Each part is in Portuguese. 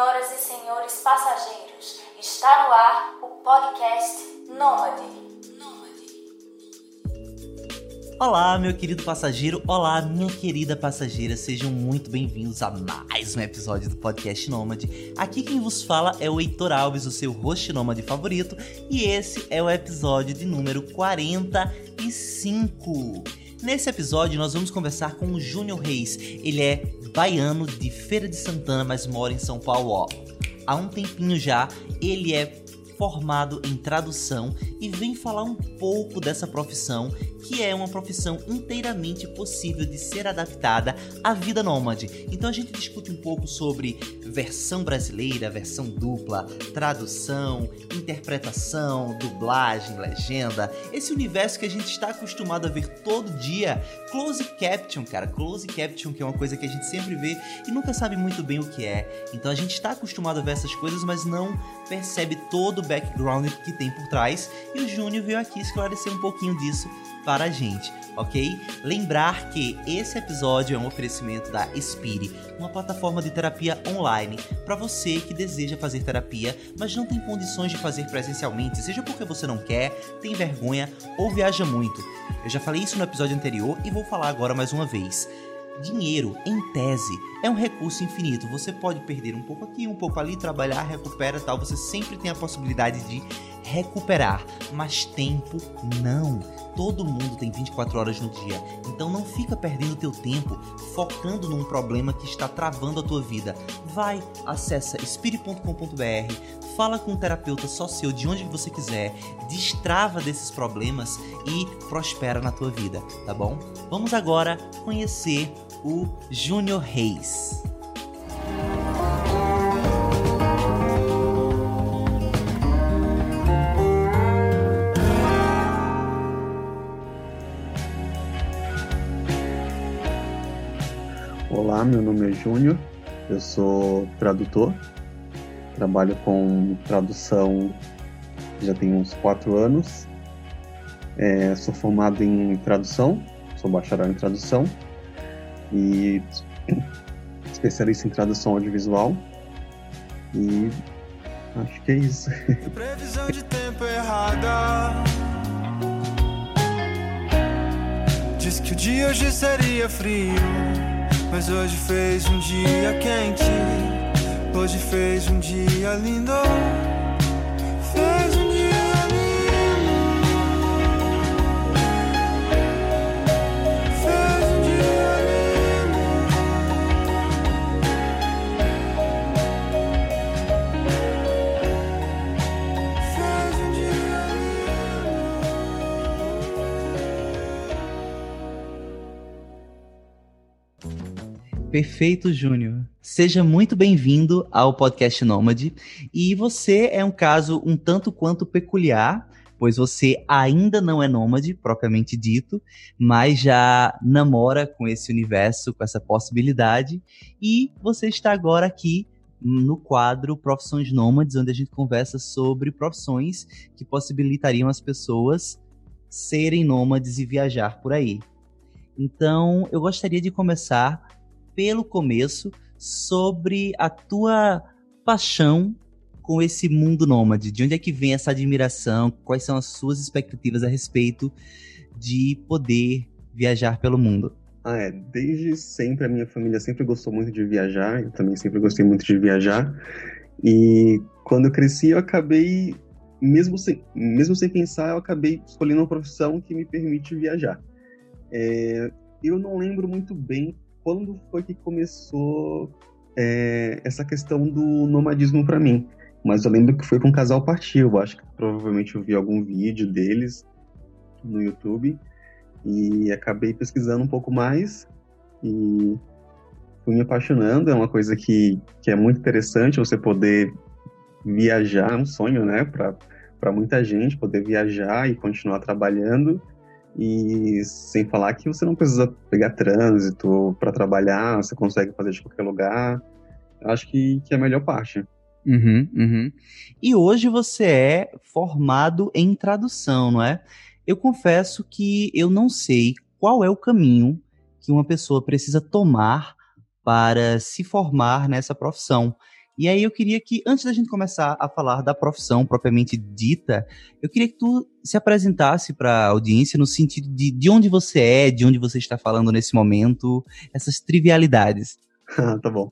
Senhoras e senhores passageiros, está no ar o podcast Nômade. Olá, meu querido passageiro. Olá, minha querida passageira. Sejam muito bem-vindos a mais um episódio do podcast Nômade. Aqui quem vos fala é o Heitor Alves, o seu host nômade favorito, e esse é o episódio de número 45. Nesse episódio, nós vamos conversar com o Júnior Reis. Ele é baiano de Feira de Santana, mas mora em São Paulo ó, há um tempinho já. Ele é formado em tradução e vem falar um pouco dessa profissão, que é uma profissão inteiramente possível de ser adaptada à vida nômade. Então a gente discute um pouco sobre versão brasileira, versão dupla, tradução, interpretação, dublagem, legenda, esse universo que a gente está acostumado a ver todo dia. Close caption, cara, close caption que é uma coisa que a gente sempre vê e nunca sabe muito bem o que é. Então a gente está acostumado a ver essas coisas, mas não percebe todo o background que tem por trás. E o Júnior veio aqui esclarecer um pouquinho disso para a gente, ok? Lembrar que esse episódio é um oferecimento da Spire, uma plataforma de terapia online para você que deseja fazer terapia, mas não tem condições de fazer presencialmente, seja porque você não quer, tem vergonha ou viaja muito. Eu já falei isso no episódio anterior e vou falar agora mais uma vez. Dinheiro, em tese, é um recurso infinito. Você pode perder um pouco aqui, um pouco ali, trabalhar, recupera tal. Você sempre tem a possibilidade de recuperar, mas tempo não. Todo mundo tem 24 horas no dia, então não fica perdendo teu tempo focando num problema que está travando a tua vida. Vai, acessa espire.com.br, fala com um terapeuta só seu de onde você quiser, destrava desses problemas e prospera na tua vida, tá bom? Vamos agora conhecer o Júnior Reis. Olá, meu nome é Júnior, eu sou tradutor, trabalho com tradução já tem uns quatro anos, é, sou formado em tradução, sou bacharel em tradução e especialista em tradução audiovisual. E acho que é isso. Previsão de tempo errada. Diz que o dia hoje seria frio, mas hoje fez um dia quente. Hoje fez um dia lindo. Perfeito, Júnior. Seja muito bem-vindo ao podcast Nômade. E você é um caso um tanto quanto peculiar, pois você ainda não é nômade, propriamente dito, mas já namora com esse universo, com essa possibilidade. E você está agora aqui no quadro Profissões Nômades, onde a gente conversa sobre profissões que possibilitariam as pessoas serem nômades e viajar por aí. Então, eu gostaria de começar pelo começo sobre a tua paixão com esse mundo nômade. De onde é que vem essa admiração? Quais são as suas expectativas a respeito de poder viajar pelo mundo? Ah, é. Desde sempre a minha família sempre gostou muito de viajar. Eu também sempre gostei muito de viajar. E quando eu cresci, eu acabei, mesmo sem, mesmo sem pensar, eu acabei escolhendo uma profissão que me permite viajar. É, eu não lembro muito bem quando foi que começou é, essa questão do nomadismo para mim. Mas eu lembro que foi com um casal partiu. Eu acho que provavelmente eu vi algum vídeo deles no YouTube e acabei pesquisando um pouco mais e fui me apaixonando. É uma coisa que, que é muito interessante você poder viajar, é um sonho, né, para muita gente, poder viajar e continuar trabalhando e sem falar que você não precisa pegar trânsito para trabalhar, você consegue fazer de qualquer lugar. Acho que, que é a melhor parte. Uhum, uhum. E hoje você é formado em tradução, não é? Eu confesso que eu não sei qual é o caminho que uma pessoa precisa tomar para se formar nessa profissão. E aí eu queria que, antes da gente começar a falar da profissão propriamente dita, eu queria que tu se apresentasse para a audiência no sentido de de onde você é, de onde você está falando nesse momento, essas trivialidades. Ah, tá bom.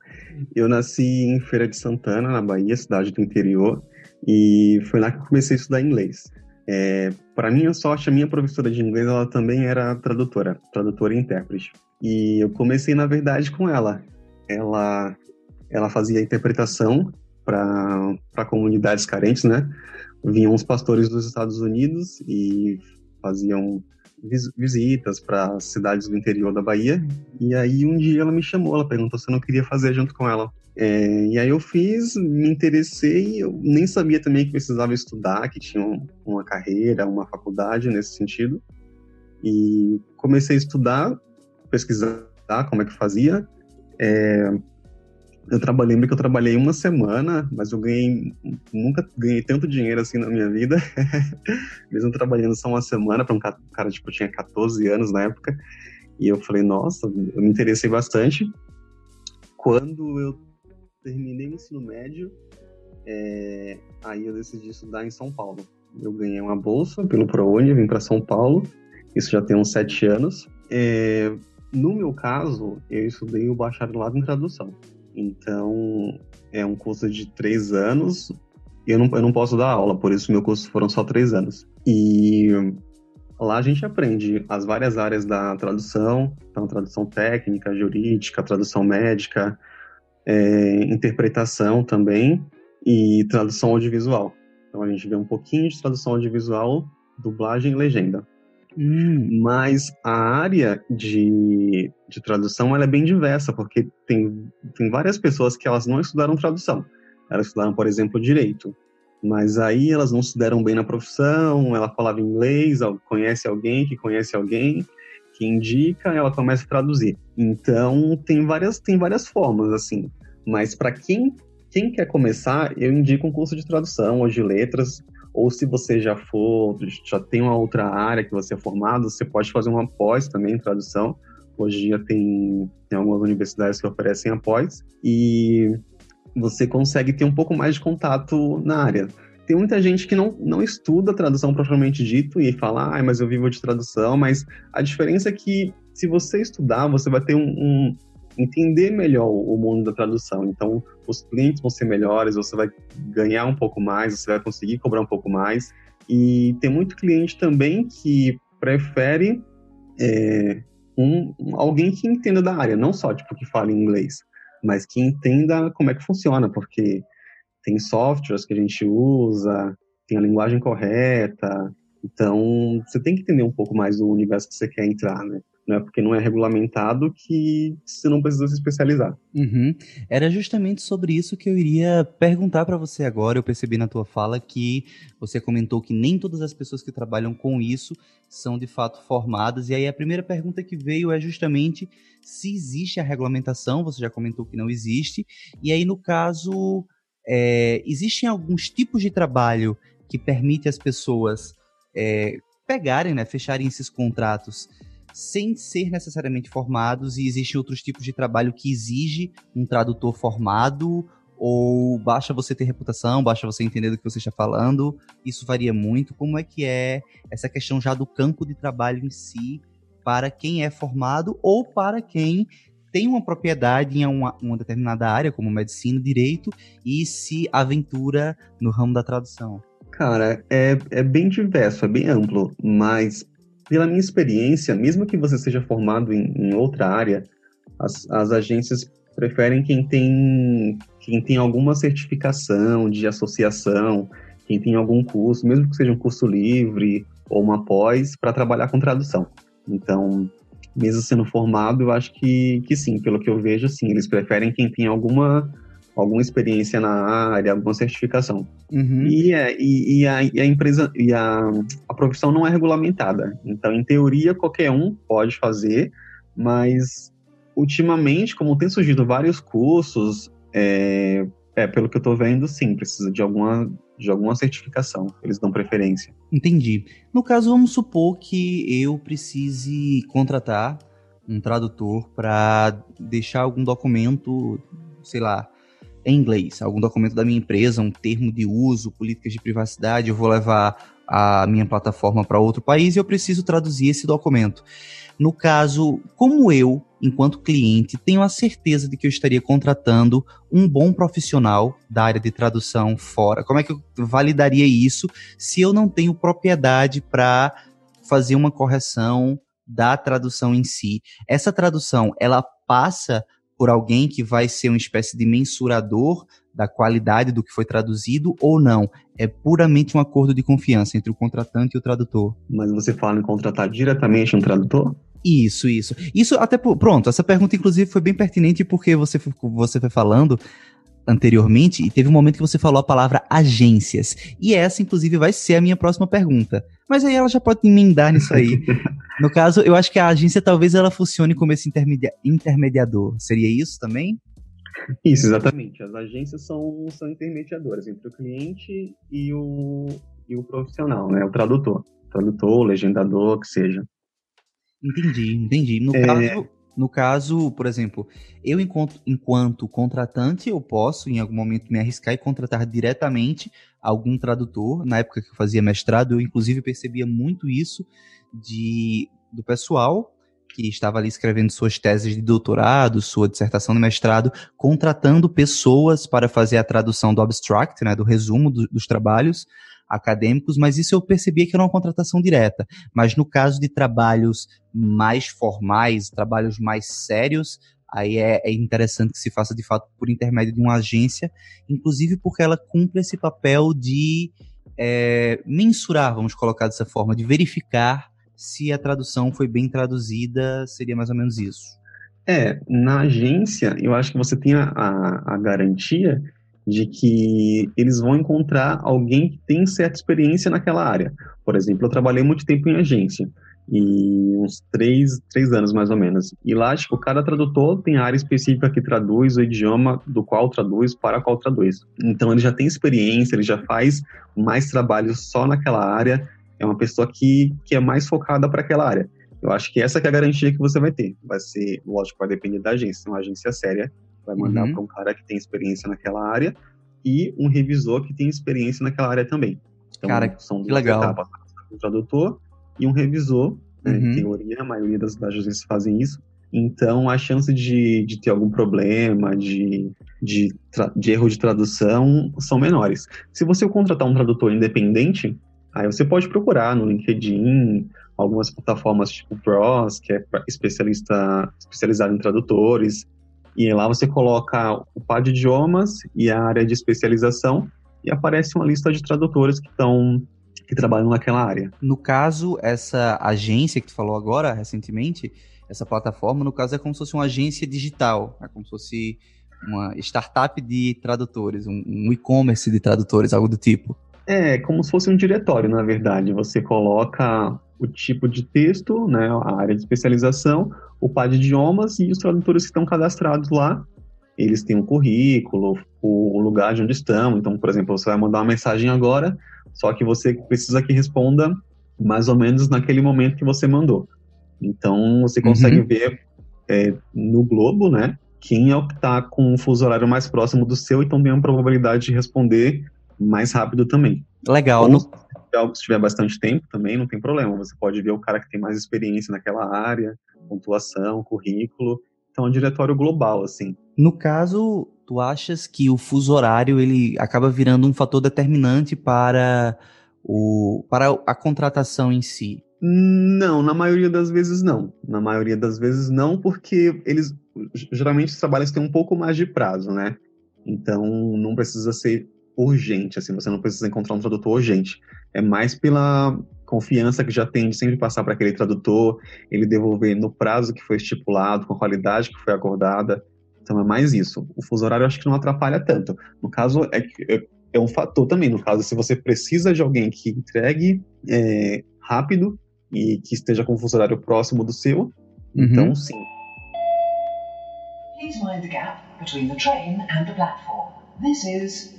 Eu nasci em Feira de Santana, na Bahia, cidade do interior, e foi lá que comecei a estudar inglês. É, para minha sorte, a minha professora de inglês ela também era tradutora, tradutora e intérprete. E eu comecei, na verdade, com ela. Ela, ela fazia interpretação para comunidades carentes, né? Vinham os pastores dos Estados Unidos e faziam vis visitas para cidades do interior da Bahia. E aí um dia ela me chamou, ela perguntou se eu não queria fazer junto com ela. É, e aí eu fiz, me interessei, eu nem sabia também que precisava estudar, que tinha uma carreira, uma faculdade nesse sentido. E comecei a estudar, pesquisar como é que fazia. É, eu trabalhei, lembro que eu trabalhei uma semana, mas eu ganhei, nunca ganhei tanto dinheiro assim na minha vida, mesmo trabalhando só uma semana, para um cara, tipo, tinha 14 anos na época, e eu falei, nossa, eu me interessei bastante. Quando eu terminei o ensino médio, é, aí eu decidi estudar em São Paulo. Eu ganhei uma bolsa pelo ProUni, vim para São Paulo, isso já tem uns sete anos. É, no meu caso, eu estudei o bacharelado em tradução. Então, é um curso de três anos. E eu não, eu não posso dar aula, por isso meu curso foram só três anos. E lá a gente aprende as várias áreas da tradução, então tradução técnica, jurídica, tradução médica, é, interpretação também e tradução audiovisual. Então a gente vê um pouquinho de tradução audiovisual, dublagem e legenda. Hum. Mas a área de, de tradução ela é bem diversa, porque tem, tem várias pessoas que elas não estudaram tradução. Elas estudaram, por exemplo, direito. Mas aí elas não se deram bem na profissão, ela falava inglês, conhece alguém que conhece alguém que indica, ela começa a traduzir. Então tem várias tem várias formas assim. Mas para quem quem quer começar, eu indico um curso de tradução ou de letras, ou se você já for, já tem uma outra área que você é formado, você pode fazer uma pós também em tradução. Hoje em dia tem, tem algumas universidades que oferecem a pós e você consegue ter um pouco mais de contato na área. Tem muita gente que não, não estuda tradução propriamente dito e fala, ah, mas eu vivo de tradução, mas a diferença é que se você estudar, você vai ter um, um entender melhor o mundo da tradução. Então, os clientes vão ser melhores, você vai ganhar um pouco mais, você vai conseguir cobrar um pouco mais. E tem muito cliente também que prefere é, um, alguém que entenda da área, não só tipo que fale inglês, mas que entenda como é que funciona, porque tem softwares que a gente usa, tem a linguagem correta, então você tem que entender um pouco mais do universo que você quer entrar, né? Né? Porque não é regulamentado que você não precisa se especializar. Uhum. Era justamente sobre isso que eu iria perguntar para você agora. Eu percebi na tua fala que você comentou que nem todas as pessoas que trabalham com isso são de fato formadas. E aí a primeira pergunta que veio é justamente se existe a regulamentação. Você já comentou que não existe. E aí no caso é, existem alguns tipos de trabalho que permite as pessoas é, pegarem, né, fecharem esses contratos sem ser necessariamente formados e existem outros tipos de trabalho que exige um tradutor formado ou basta você ter reputação, basta você entender do que você está falando, isso varia muito. Como é que é essa questão já do campo de trabalho em si para quem é formado ou para quem tem uma propriedade em uma, uma determinada área, como medicina, direito, e se aventura no ramo da tradução? Cara, é, é bem diverso, é bem amplo, mas pela minha experiência, mesmo que você seja formado em, em outra área, as, as, agências preferem quem tem, quem tem alguma certificação de associação, quem tem algum curso, mesmo que seja um curso livre ou uma pós, para trabalhar com tradução. Então, mesmo sendo formado, eu acho que, que sim, pelo que eu vejo, sim, eles preferem quem tem alguma alguma experiência na área, alguma certificação. Uhum. E, é, e, e, a, e, a, empresa e a, a profissão não é regulamentada. Então, em teoria, qualquer um pode fazer, mas ultimamente, como tem surgido vários cursos, é, é pelo que eu estou vendo, sim, precisa de alguma de alguma certificação, eles dão preferência. Entendi. No caso, vamos supor que eu precise contratar um tradutor para deixar algum documento, sei lá, em inglês, algum documento da minha empresa, um termo de uso, políticas de privacidade, eu vou levar a minha plataforma para outro país e eu preciso traduzir esse documento. No caso, como eu, enquanto cliente, tenho a certeza de que eu estaria contratando um bom profissional da área de tradução fora? Como é que eu validaria isso se eu não tenho propriedade para fazer uma correção da tradução em si? Essa tradução, ela passa por alguém que vai ser uma espécie de mensurador da qualidade do que foi traduzido ou não? É puramente um acordo de confiança entre o contratante e o tradutor. Mas você fala em contratar diretamente um tradutor? Isso, isso. Isso até pronto, essa pergunta inclusive foi bem pertinente porque você você foi falando anteriormente e teve um momento que você falou a palavra agências. E essa inclusive vai ser a minha próxima pergunta. Mas aí ela já pode emendar nisso aí. no caso, eu acho que a agência talvez ela funcione como esse intermedia intermediador. Seria isso também? Isso, exatamente. As agências são, são intermediadoras entre o cliente e o, e o profissional, né? O tradutor. Tradutor, legendador, que seja. Entendi, entendi. No, é... caso, no caso, por exemplo, eu enquanto, enquanto contratante, eu posso em algum momento me arriscar e contratar diretamente algum tradutor. Na época que eu fazia mestrado, eu inclusive percebia muito isso de do pessoal que estava ali escrevendo suas teses de doutorado, sua dissertação de mestrado, contratando pessoas para fazer a tradução do abstract, né, do resumo do, dos trabalhos, acadêmicos, mas isso eu percebia que era uma contratação direta. Mas no caso de trabalhos mais formais, trabalhos mais sérios, aí é, é, interessante que se faça de fato por intermédio de uma agência, inclusive porque ela cumpre esse papel de é, mensurar, vamos colocar dessa forma, de verificar se a tradução foi bem traduzida, seria mais ou menos isso. É, na agência, eu acho que você tem a, a, a garantia de que eles vão encontrar alguém que tem certa experiência naquela área. Por exemplo, eu trabalhei muito tempo em agência, e uns três, três anos mais ou menos. E lá, tipo, cada tradutor tem área específica que traduz o idioma do qual traduz para qual traduz. Então ele já tem experiência, ele já faz mais trabalho só naquela área, é uma pessoa que, que é mais focada para aquela área. Eu acho que essa que é a garantia que você vai ter. Vai ser, lógico, vai depender da agência. É uma agência séria, vai mandar uhum. para um cara que tem experiência naquela área e um revisor que tem experiência naquela área também. Então, cara, são duas legal. etapas. Um tradutor e um revisor. Né? Uhum. Em teoria, a maioria das, das agências fazem isso. Então, a chance de, de ter algum problema, de, de, de erro de tradução, são menores. Se você contratar um tradutor independente, aí você pode procurar no LinkedIn, algumas plataformas tipo Pros, que é especialista, especializado em tradutores, e lá você coloca o par de idiomas e a área de especialização e aparece uma lista de tradutores que estão que trabalham naquela área. No caso, essa agência que tu falou agora, recentemente, essa plataforma, no caso, é como se fosse uma agência digital, é como se fosse uma startup de tradutores, um, um e-commerce de tradutores, algo do tipo. É, como se fosse um diretório, na verdade. Você coloca o tipo de texto, né, a área de especialização, o par de idiomas e os tradutores que estão cadastrados lá, eles têm um currículo, o lugar de onde estão. Então, por exemplo, você vai mandar uma mensagem agora, só que você precisa que responda mais ou menos naquele momento que você mandou. Então, você consegue uhum. ver é, no globo, né, quem é o que está com o fuso horário mais próximo do seu, então tem uma probabilidade de responder mais rápido também. Legal. Ou, no... Se tiver bastante tempo também, não tem problema. Você pode ver o cara que tem mais experiência naquela área, pontuação, currículo. Então, é um diretório global, assim. No caso, tu achas que o fuso horário ele acaba virando um fator determinante para, o, para a contratação em si? Não, na maioria das vezes não. Na maioria das vezes não, porque eles geralmente os trabalhos têm um pouco mais de prazo, né? Então não precisa ser urgente, assim, você não precisa encontrar um tradutor urgente. É mais pela confiança que já tem de sempre passar para aquele tradutor, ele devolver no prazo que foi estipulado, com a qualidade que foi acordada. Então é mais isso. O fuso horário eu acho que não atrapalha tanto. No caso, é, é, é um fator também. No caso, se você precisa de alguém que entregue é, rápido e que esteja com o fuso horário próximo do seu, uhum. então sim. Please mind the gap between the train and the platform. This is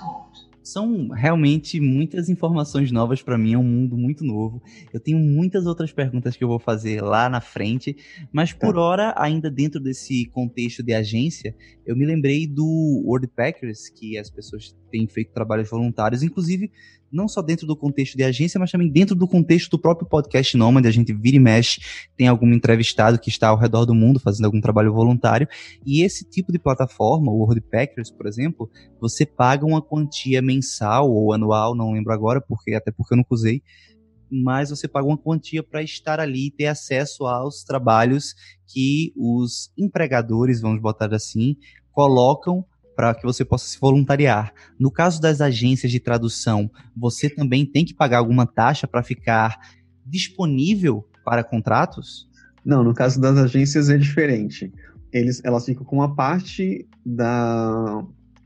Court. São realmente muitas informações novas para mim, é um mundo muito novo. Eu tenho muitas outras perguntas que eu vou fazer lá na frente, mas por tá. hora, ainda dentro desse contexto de agência, eu me lembrei do Wordpackers, que as pessoas têm feito trabalhos voluntários, inclusive não só dentro do contexto de agência, mas também dentro do contexto do próprio podcast Nômade. A gente vira e mexe, tem algum entrevistado que está ao redor do mundo fazendo algum trabalho voluntário. E esse tipo de plataforma, o WordPackers, por exemplo, você paga uma quantia mensal ou anual, não lembro agora, porque até porque eu nunca usei, mas você paga uma quantia para estar ali e ter acesso aos trabalhos que os empregadores, vamos botar assim, colocam para que você possa se voluntariar. No caso das agências de tradução, você também tem que pagar alguma taxa para ficar disponível para contratos? Não, no caso das agências é diferente. Eles, elas ficam com uma parte da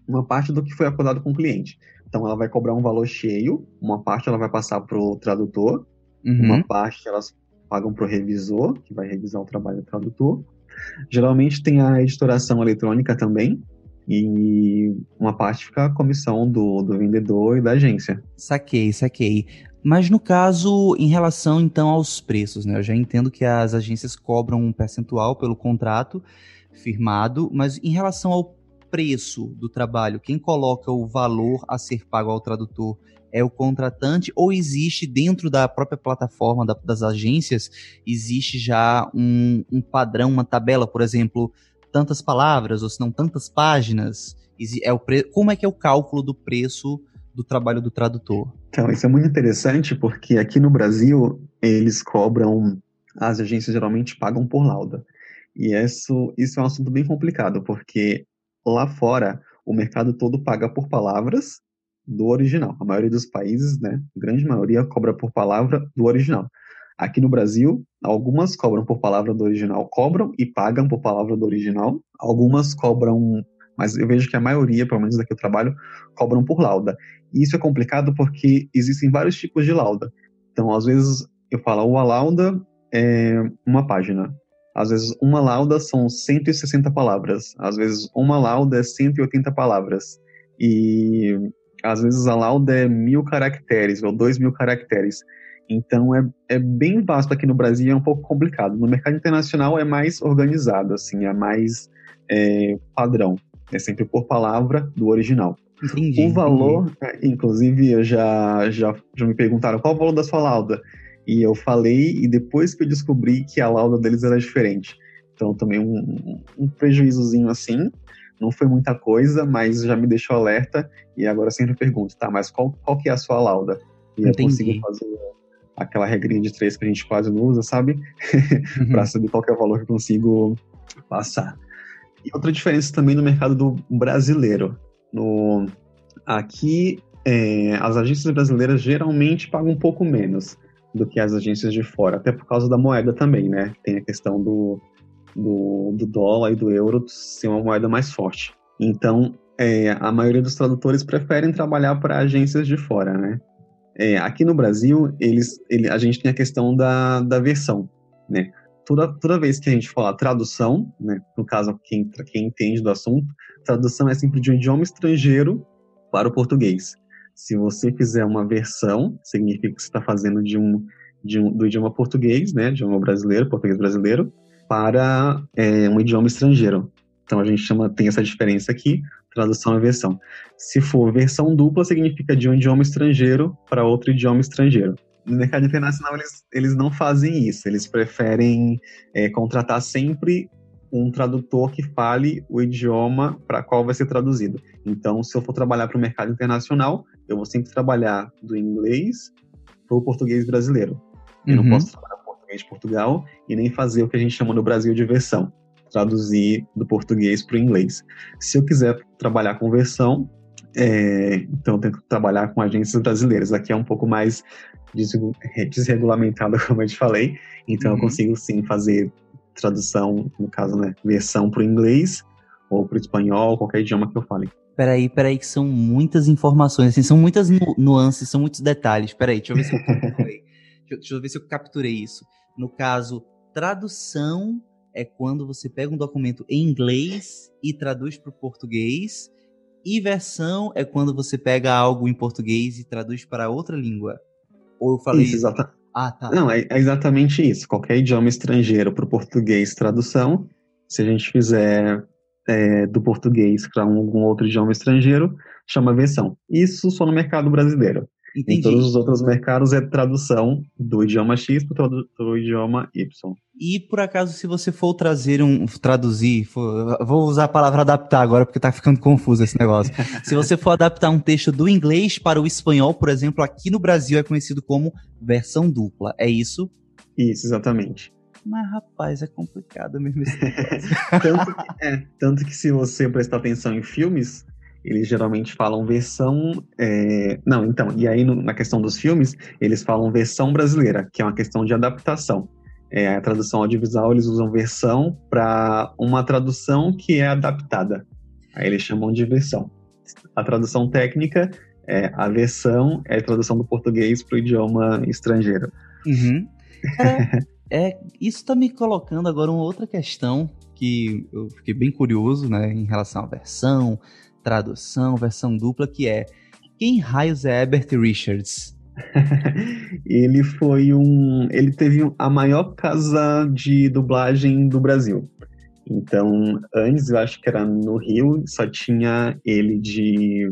uma parte do que foi acordado com o cliente. Então ela vai cobrar um valor cheio, uma parte ela vai passar para o tradutor, uhum. uma parte elas pagam para o revisor, que vai revisar o trabalho do tradutor. Geralmente tem a editoração eletrônica também, e uma parte fica a comissão do, do vendedor e da agência. Saquei, saquei. Mas no caso, em relação então aos preços, né? Eu já entendo que as agências cobram um percentual pelo contrato firmado, mas em relação ao preço do trabalho, quem coloca o valor a ser pago ao tradutor é o contratante ou existe dentro da própria plataforma da, das agências, existe já um, um padrão, uma tabela, por exemplo, tantas palavras, ou se não tantas páginas? É o pre... Como é que é o cálculo do preço do trabalho do tradutor? Então, isso é muito interessante porque aqui no Brasil eles cobram, as agências geralmente pagam por lauda. E isso, isso é um assunto bem complicado, porque lá fora o mercado todo paga por palavras do original. A maioria dos países, né, a grande maioria cobra por palavra do original. Aqui no Brasil, algumas cobram por palavra do original, cobram e pagam por palavra do original. Algumas cobram, mas eu vejo que a maioria, pelo menos daqui eu trabalho, cobram por lauda. E isso é complicado porque existem vários tipos de lauda. Então, às vezes, eu falo, uma lauda é uma página. Às vezes, uma lauda são 160 palavras. Às vezes, uma lauda é 180 palavras. E às vezes a lauda é mil caracteres ou dois mil caracteres. Então é, é bem vasto aqui no Brasil e é um pouco complicado. No mercado internacional é mais organizado, assim, é mais é, padrão. É sempre por palavra do original. Entendi, o valor, entendi. É, inclusive, eu já, já, já me perguntaram qual o valor da sua lauda. E eu falei, e depois que eu descobri que a lauda deles era diferente. Então também um, um prejuízozinho assim. Não foi muita coisa, mas já me deixou alerta. E agora eu sempre pergunto, tá, mas qual, qual que é a sua lauda? E Entendi. eu consigo fazer aquela regrinha de três que a gente quase não usa, sabe? Uhum. para saber qual é o valor que eu consigo passar. E outra diferença também no mercado do brasileiro. No, aqui, é, as agências brasileiras geralmente pagam um pouco menos do que as agências de fora, até por causa da moeda também, né? Tem a questão do, do, do dólar e do euro ser uma moeda mais forte. Então, é, a maioria dos tradutores preferem trabalhar para agências de fora, né? É, aqui no Brasil, eles, ele, a gente tem a questão da, da versão, né? Toda, toda vez que a gente fala tradução, né, no caso, quem, quem entende do assunto, tradução é sempre de um idioma estrangeiro para o português. Se você fizer uma versão, significa que você está fazendo de um, de um, do idioma português, né, idioma brasileiro, português brasileiro, para é, um idioma estrangeiro. Então a gente chama, tem essa diferença aqui tradução e versão. Se for versão dupla, significa de um idioma estrangeiro para outro idioma estrangeiro. No mercado internacional, eles, eles não fazem isso. Eles preferem é, contratar sempre um tradutor que fale o idioma para qual vai ser traduzido. Então, se eu for trabalhar para o mercado internacional, eu vou sempre trabalhar do inglês para o português brasileiro. Eu uhum. não posso trabalhar português de Portugal e nem fazer o que a gente chama no Brasil de versão traduzir do português para o inglês. Se eu quiser trabalhar com versão, é, então eu tenho que trabalhar com agências brasileiras. Aqui é um pouco mais desregulamentado, como eu te falei, então uhum. eu consigo sim fazer tradução, no caso, né, versão para o inglês ou para o espanhol, qualquer idioma que eu fale. Peraí, peraí, que são muitas informações, assim, são muitas nu nuances, são muitos detalhes. Peraí, deixa eu ver se eu capturei. deixa eu ver se eu capturei isso. No caso, tradução é quando você pega um documento em inglês e traduz para o português. E versão é quando você pega algo em português e traduz para outra língua. Ou eu falei. Isso, exata... Ah, tá. Não, é, é exatamente isso. Qualquer idioma estrangeiro para o português, tradução. Se a gente fizer é, do português para algum outro idioma estrangeiro, chama versão. Isso só no mercado brasileiro. Entendi. Em todos os outros mercados é tradução do idioma X para o idioma Y. E por acaso, se você for trazer um. traduzir, for, vou usar a palavra adaptar agora porque está ficando confuso esse negócio. se você for adaptar um texto do inglês para o espanhol, por exemplo, aqui no Brasil é conhecido como versão dupla. É isso? Isso, exatamente. Mas, rapaz, é complicado mesmo esse tanto, que, é, tanto que se você prestar atenção em filmes, eles geralmente falam versão. É... Não, então, e aí no, na questão dos filmes, eles falam versão brasileira, que é uma questão de adaptação. É, a tradução audiovisual, eles usam versão para uma tradução que é adaptada. Aí eles chamam de versão. A tradução técnica é a versão, é a tradução do português para o idioma estrangeiro. Uhum. É, é, isso está me colocando agora uma outra questão que eu fiquei bem curioso, né, em relação à versão, tradução, versão dupla, que é quem raios é Herbert Richards? ele foi um. Ele teve a maior casa de dublagem do Brasil. Então, antes eu acho que era no Rio, só tinha ele de.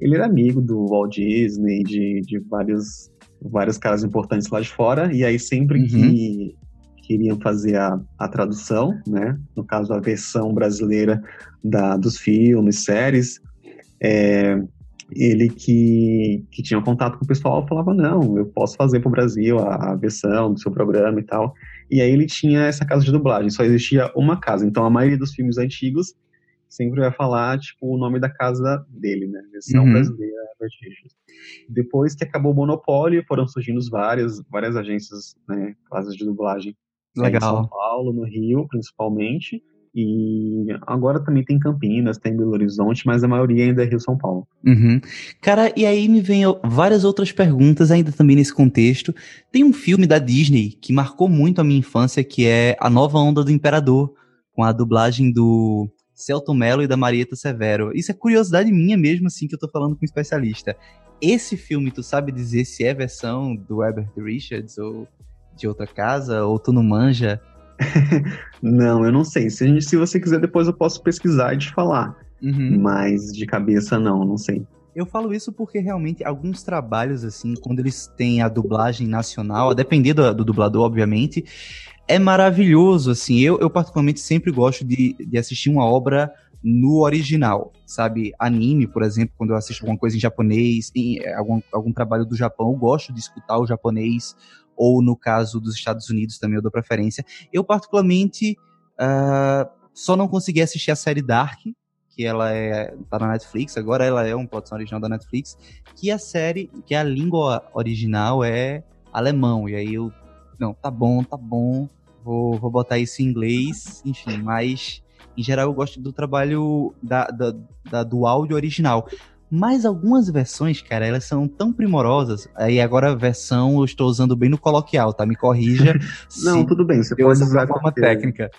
Ele era amigo do Walt Disney, de, de vários, vários caras importantes lá de fora, e aí sempre uhum. que queriam fazer a, a tradução, né? No caso, a versão brasileira da, dos filmes, séries, é, ele que, que tinha contato com o pessoal falava, não, eu posso fazer para o Brasil a, a, versão do seu programa e tal. E aí ele tinha essa casa de dublagem, só existia uma casa. Então a maioria dos filmes antigos sempre vai falar, tipo, o nome da casa dele, né? Versão uhum. brasileira, Depois que acabou o monopólio, foram surgindo várias, várias agências, né, casas de dublagem. Legal. Em São Paulo, no Rio, principalmente. E agora também tem Campinas, tem Belo Horizonte, mas a maioria ainda é Rio São Paulo. Uhum. Cara, e aí me vem várias outras perguntas ainda também nesse contexto. Tem um filme da Disney que marcou muito a minha infância, que é A Nova Onda do Imperador, com a dublagem do Celton Mello e da Marieta Severo. Isso é curiosidade minha mesmo, assim, que eu tô falando com um especialista. Esse filme, tu sabe dizer se é versão do Herbert Richards ou de outra casa, ou tu não manja? não, eu não sei. Se, gente, se você quiser, depois eu posso pesquisar e te falar. Uhum. Mas de cabeça, não, não sei. Eu falo isso porque realmente alguns trabalhos, assim, quando eles têm a dublagem nacional, a depender do, do dublador, obviamente, é maravilhoso, assim. Eu, eu particularmente sempre gosto de, de assistir uma obra no original, sabe? Anime, por exemplo, quando eu assisto alguma coisa em japonês, em, algum, algum trabalho do Japão, eu gosto de escutar o japonês ou no caso dos Estados Unidos também eu dou preferência. Eu, particularmente, uh, só não consegui assistir a série Dark, que ela é tá na Netflix, agora ela é uma produção original da Netflix, que a série, que a língua original é alemão, e aí eu, não, tá bom, tá bom, vou, vou botar isso em inglês, enfim, mas em geral eu gosto do trabalho da, da, da do áudio original. Mas algumas versões, cara, elas são tão primorosas. Aí agora a versão eu estou usando bem no coloquial, tá? Me corrija. Não, tudo bem, você pode usar de forma técnica.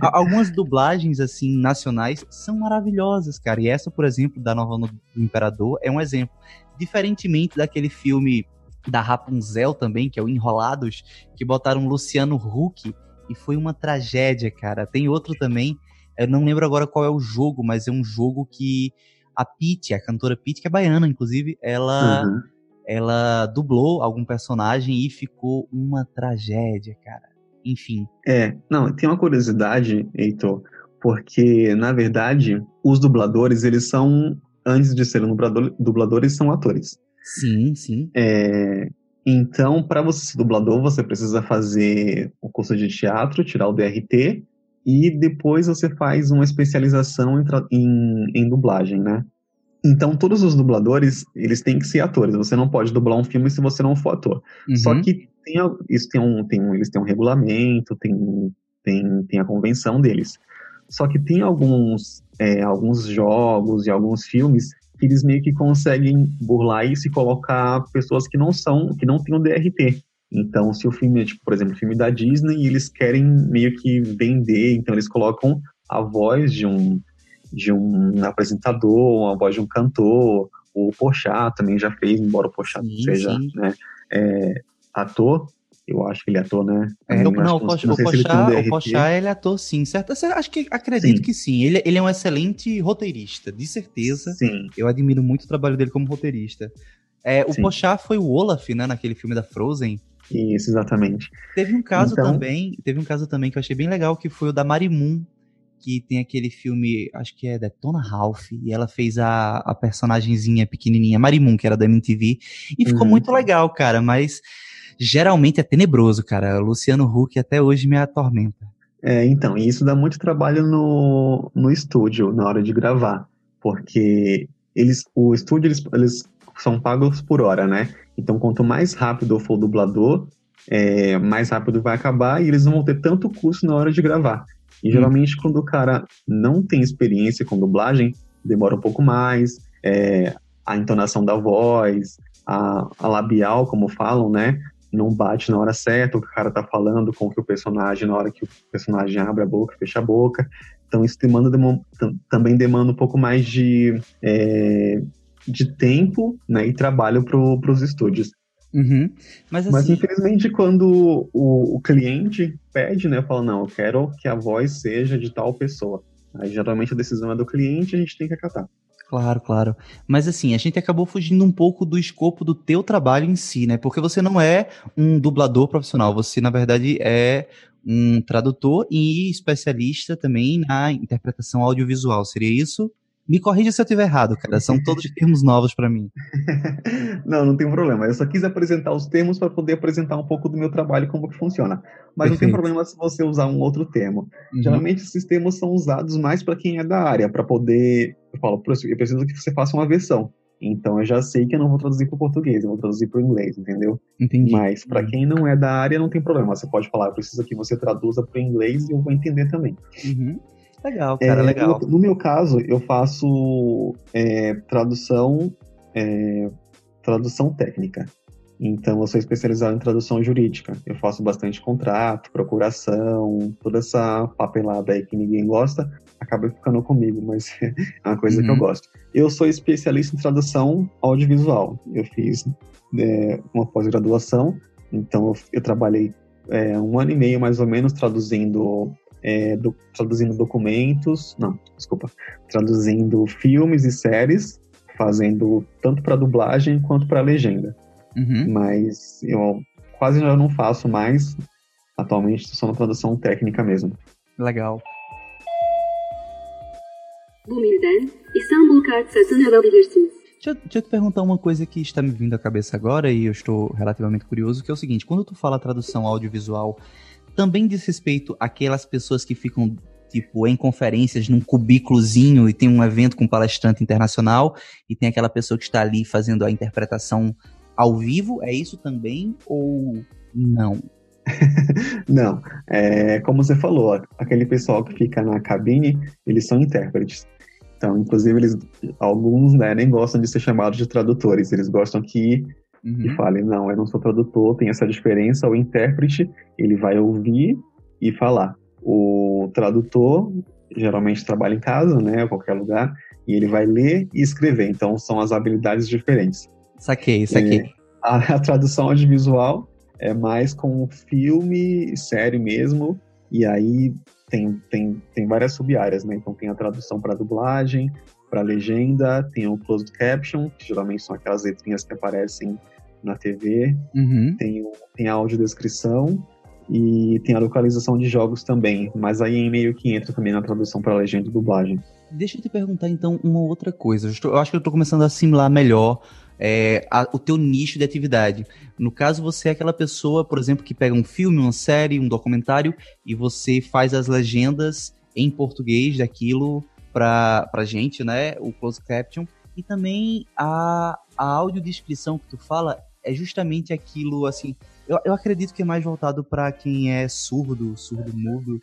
algumas dublagens, assim, nacionais são maravilhosas, cara. E essa, por exemplo, da Nova do Imperador é um exemplo. Diferentemente daquele filme da Rapunzel também, que é o Enrolados, que botaram Luciano Huck e foi uma tragédia, cara. Tem outro também, eu não lembro agora qual é o jogo, mas é um jogo que a Pete, a cantora Pete, que é baiana, inclusive, ela, uhum. ela dublou algum personagem e ficou uma tragédia, cara. Enfim. É, não, tem uma curiosidade, Heitor, porque, na verdade, os dubladores, eles são, antes de serem dubladores, são atores. Sim, sim. É, então, para você ser dublador, você precisa fazer o curso de teatro, tirar o DRT, e depois você faz uma especialização em, em, em, dublagem, né? Então, todos os dubladores, eles têm que ser atores. Você não pode dublar um filme se você não for ator. Uhum. Só que tem, isso tem um, tem um, eles têm um regulamento, tem, tem, tem a convenção deles. Só que tem alguns, é, alguns jogos e alguns filmes que eles meio que conseguem burlar isso e colocar pessoas que não são, que não têm o DRT. Então, se o filme é, tipo, por exemplo, filme da Disney, eles querem meio que vender, então eles colocam a voz de um de um apresentador, a voz de um cantor. O Pochá também já fez, embora o Pochá sim, seja né, é, ator, eu acho que ele é ator, né? É, não, não, o, Pochá, o, Pochá, o Pochá, ele é ator sim, certo? Acho que acredito sim. que sim. Ele, ele é um excelente roteirista, de certeza. Sim. Eu admiro muito o trabalho dele como roteirista. É, o sim. Pochá foi o Olaf, né, naquele filme da Frozen. Isso, exatamente. Teve um caso então... também, teve um caso também que eu achei bem legal, que foi o da Marimun, que tem aquele filme, acho que é Detona Ralph, e ela fez a, a personagemzinha pequenininha, Marimun, que era da MTV, e ficou uhum. muito legal, cara, mas geralmente é tenebroso, cara. O Luciano Huck até hoje me atormenta. É, então, e isso dá muito trabalho no, no estúdio, na hora de gravar, porque eles, o estúdio, eles, eles são pagos por hora, né? Então, quanto mais rápido for o dublador, é, mais rápido vai acabar e eles não vão ter tanto custo na hora de gravar. E hum. geralmente, quando o cara não tem experiência com dublagem, demora um pouco mais, é, a entonação da voz, a, a, labial, como falam, né? não bate na hora certa o que o cara tá falando com o que o personagem, na hora que o personagem abre a boca, fecha a boca. Então isso demanda, também demanda um pouco mais de, é, de tempo né, e trabalho para os estúdios. Uhum. Mas, assim... Mas, infelizmente quando o, o cliente pede, né, fala, não, eu quero que a voz seja de tal pessoa. Aí geralmente a decisão é do cliente e a gente tem que acatar. Claro, claro. Mas assim, a gente acabou fugindo um pouco do escopo do teu trabalho em si, né? Porque você não é um dublador profissional, você na verdade é um tradutor e especialista também na interpretação audiovisual. Seria isso? Me corrija se eu estiver errado, cara. São todos termos novos para mim. não, não tem problema. Eu só quis apresentar os termos para poder apresentar um pouco do meu trabalho como que funciona. Mas Perfeito. não tem problema se você usar um outro termo. Uhum. Geralmente esses termos são usados mais para quem é da área, para poder. Eu falo, eu preciso que você faça uma versão. Então eu já sei que eu não vou traduzir para o português, eu vou traduzir para o inglês, entendeu? Entendi. Mas para uhum. quem não é da área, não tem problema. Você pode falar, eu preciso que você traduza para o inglês e eu vou entender também. Uhum. Legal, cara, é, legal. No, no, meu caso, eu faço é, tradução, é, tradução técnica. Então, eu sou especializado em tradução jurídica. Eu faço bastante contrato, procuração, toda essa papelada aí que ninguém gosta, acaba ficando comigo, mas é uma coisa uhum. que eu uhum. gosto. Eu sou especialista em tradução audiovisual. Eu fiz é, uma pós-graduação, então eu, eu trabalhei é, um ano e meio mais ou menos traduzindo é, do, traduzindo documentos, não, desculpa, traduzindo filmes e séries, fazendo tanto para dublagem quanto para legenda. Uhum. Mas eu quase já não faço mais. Atualmente estou só na tradução técnica mesmo. Legal. Deixa, deixa eu te perguntar uma coisa que está me vindo à cabeça agora e eu estou relativamente curioso, que é o seguinte, quando tu fala tradução audiovisual, também diz respeito àquelas pessoas que ficam tipo em conferências num cubículozinho e tem um evento com um palestrante internacional e tem aquela pessoa que está ali fazendo a interpretação ao vivo, é isso também ou não? não, é, como você falou, aquele pessoal que fica na cabine, eles são intérpretes. Então, inclusive, eles, alguns né, nem gostam de ser chamados de tradutores, eles gostam que uhum. e fale, não, eu não sou tradutor, tem essa diferença, o intérprete, ele vai ouvir e falar. O tradutor geralmente trabalha em casa, né, qualquer lugar, e ele vai ler e escrever, então são as habilidades diferentes. Saquei, saquei. É, a, a tradução audiovisual é mais com filme, série mesmo, e aí tem, tem, tem várias sub-áreas, né? Então tem a tradução para dublagem, para legenda, tem o closed caption, que geralmente são aquelas letrinhas que aparecem na TV, uhum. tem, tem a audiodescrição e tem a localização de jogos também, mas aí em meio que entra também na tradução para legenda e dublagem. Deixa eu te perguntar então uma outra coisa. Eu acho que eu estou começando a assimilar melhor é, a, o teu nicho de atividade. No caso, você é aquela pessoa, por exemplo, que pega um filme, uma série, um documentário e você faz as legendas em português daquilo para pra gente, né? O closed caption. E também a, a audiodescrição que tu fala é justamente aquilo, assim, eu, eu acredito que é mais voltado para quem é surdo, surdo mudo,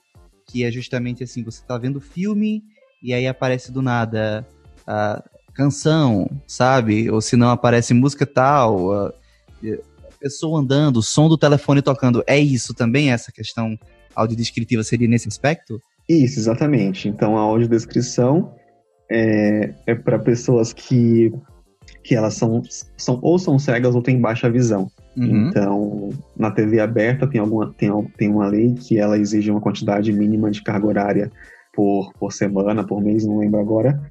que é justamente assim, você tá vendo filme e aí aparece do nada a canção, sabe? Ou se não aparece música tal, a, pessoa andando, som do telefone tocando. É isso também, essa questão audiodescritiva seria nesse aspecto? Isso, exatamente. Então a audiodescrição é, é para pessoas que, que elas são, são ou são cegas ou têm baixa visão. Uhum. Então, na TV aberta tem, alguma, tem, tem uma lei que ela exige uma quantidade mínima de carga horária por, por semana, por mês, não lembro agora,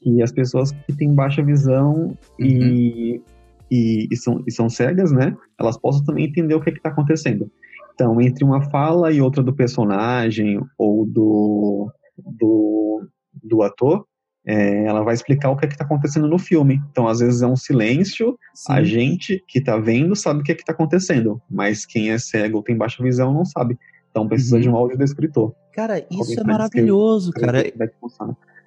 que as pessoas que têm baixa visão uhum. e, e, e, são, e são cegas, né, elas possam também entender o que é está acontecendo. Então, entre uma fala e outra do personagem ou do, do, do ator, é, ela vai explicar o que é está acontecendo no filme. Então, às vezes é um silêncio, Sim. a gente que está vendo sabe o que é está acontecendo, mas quem é cego ou tem baixa visão não sabe. Então precisa uhum. de um áudio do escritor. Cara, isso é maravilhoso, cara.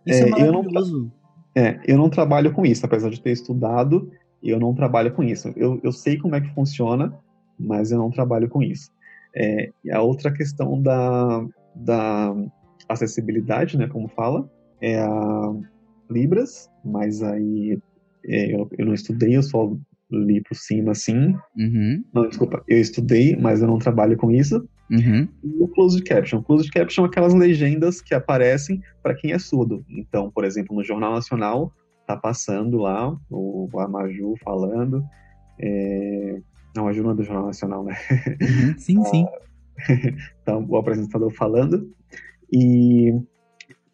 Isso é, é maravilhoso. Eu não, é, eu não trabalho com isso, apesar de ter estudado, eu não trabalho com isso. Eu, eu sei como é que funciona, mas eu não trabalho com isso. É, e a outra questão da, da acessibilidade, né, como fala, é a Libras, mas aí é, eu, eu não estudei, eu só li por cima assim. Uhum. Não, desculpa, eu estudei, mas eu não trabalho com isso. Uhum. E o closed caption. Closed caption é aquelas legendas que aparecem para quem é surdo. Então, por exemplo, no Jornal Nacional, tá passando lá o, o Amaju falando. É... Não, a Ju é do Jornal Nacional, né? Uhum, sim, sim. então, o apresentador falando. E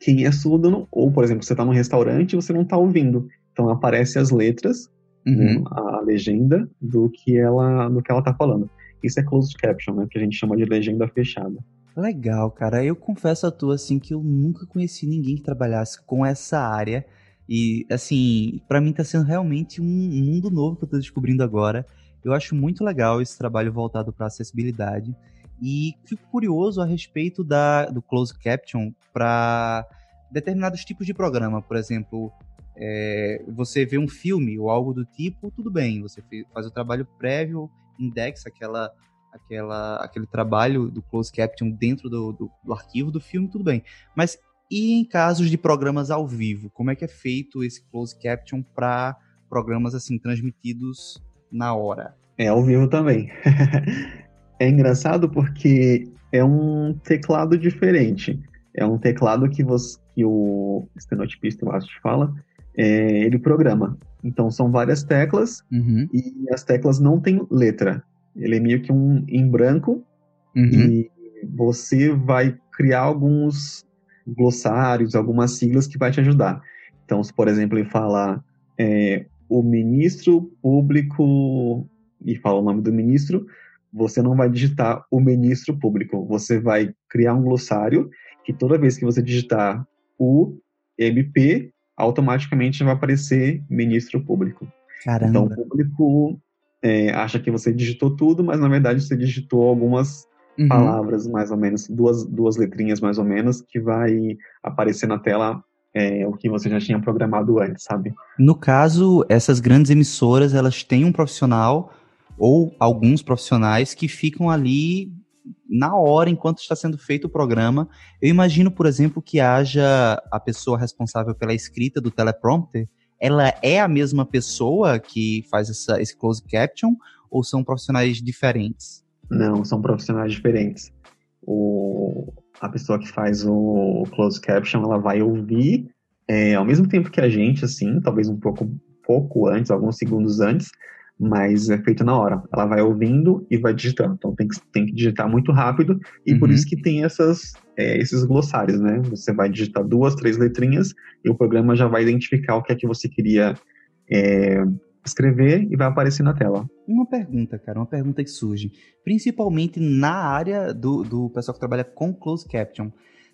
quem é surdo, não... ou, por exemplo, você está num restaurante e você não está ouvindo. Então, aparece as letras, uhum. a legenda do que ela do que ela tá falando. Isso é closed caption, né? Que a gente chama de legenda fechada. Legal, cara. Eu confesso a tu, assim, que eu nunca conheci ninguém que trabalhasse com essa área. E, assim, para mim tá sendo realmente um mundo novo que eu tô descobrindo agora. Eu acho muito legal esse trabalho voltado para acessibilidade e fico curioso a respeito da, do closed caption para determinados tipos de programa, por exemplo, é, você vê um filme ou algo do tipo, tudo bem, você faz o trabalho prévio, indexa aquela, aquela, aquele trabalho do closed caption dentro do, do, do arquivo do filme, tudo bem. Mas e em casos de programas ao vivo, como é que é feito esse closed caption para programas assim transmitidos na hora. É ao vivo também. é engraçado porque é um teclado diferente. É um teclado que, você, que o estenotipista, eu acho, fala, é, ele programa. Então são várias teclas uhum. e as teclas não têm letra. Ele é meio que um em branco uhum. e você vai criar alguns glossários, algumas siglas que vai te ajudar. Então, se por exemplo ele fala é, o ministro público e fala o nome do ministro, você não vai digitar o ministro público, você vai criar um glossário que toda vez que você digitar o MP, automaticamente vai aparecer ministro público. Caramba. Então o público é, acha que você digitou tudo, mas na verdade você digitou algumas uhum. palavras, mais ou menos, duas, duas letrinhas mais ou menos, que vai aparecer na tela é, o que você já tinha programado antes, sabe? No caso, essas grandes emissoras, elas têm um profissional ou alguns profissionais que ficam ali na hora enquanto está sendo feito o programa. Eu imagino, por exemplo, que haja a pessoa responsável pela escrita do teleprompter, ela é a mesma pessoa que faz essa, esse close caption ou são profissionais diferentes? Não, são profissionais diferentes. O, a pessoa que faz o closed caption, ela vai ouvir é, ao mesmo tempo que a gente, assim, talvez um pouco, pouco antes, alguns segundos antes, mas é feito na hora. Ela vai ouvindo e vai digitando. Então tem que, tem que digitar muito rápido e uhum. por isso que tem essas, é, esses glossários, né? Você vai digitar duas, três letrinhas e o programa já vai identificar o que é que você queria é, escrever e vai aparecer na tela. Uma pergunta, cara, uma pergunta que surge, principalmente na área do, do pessoal que trabalha com closed caption.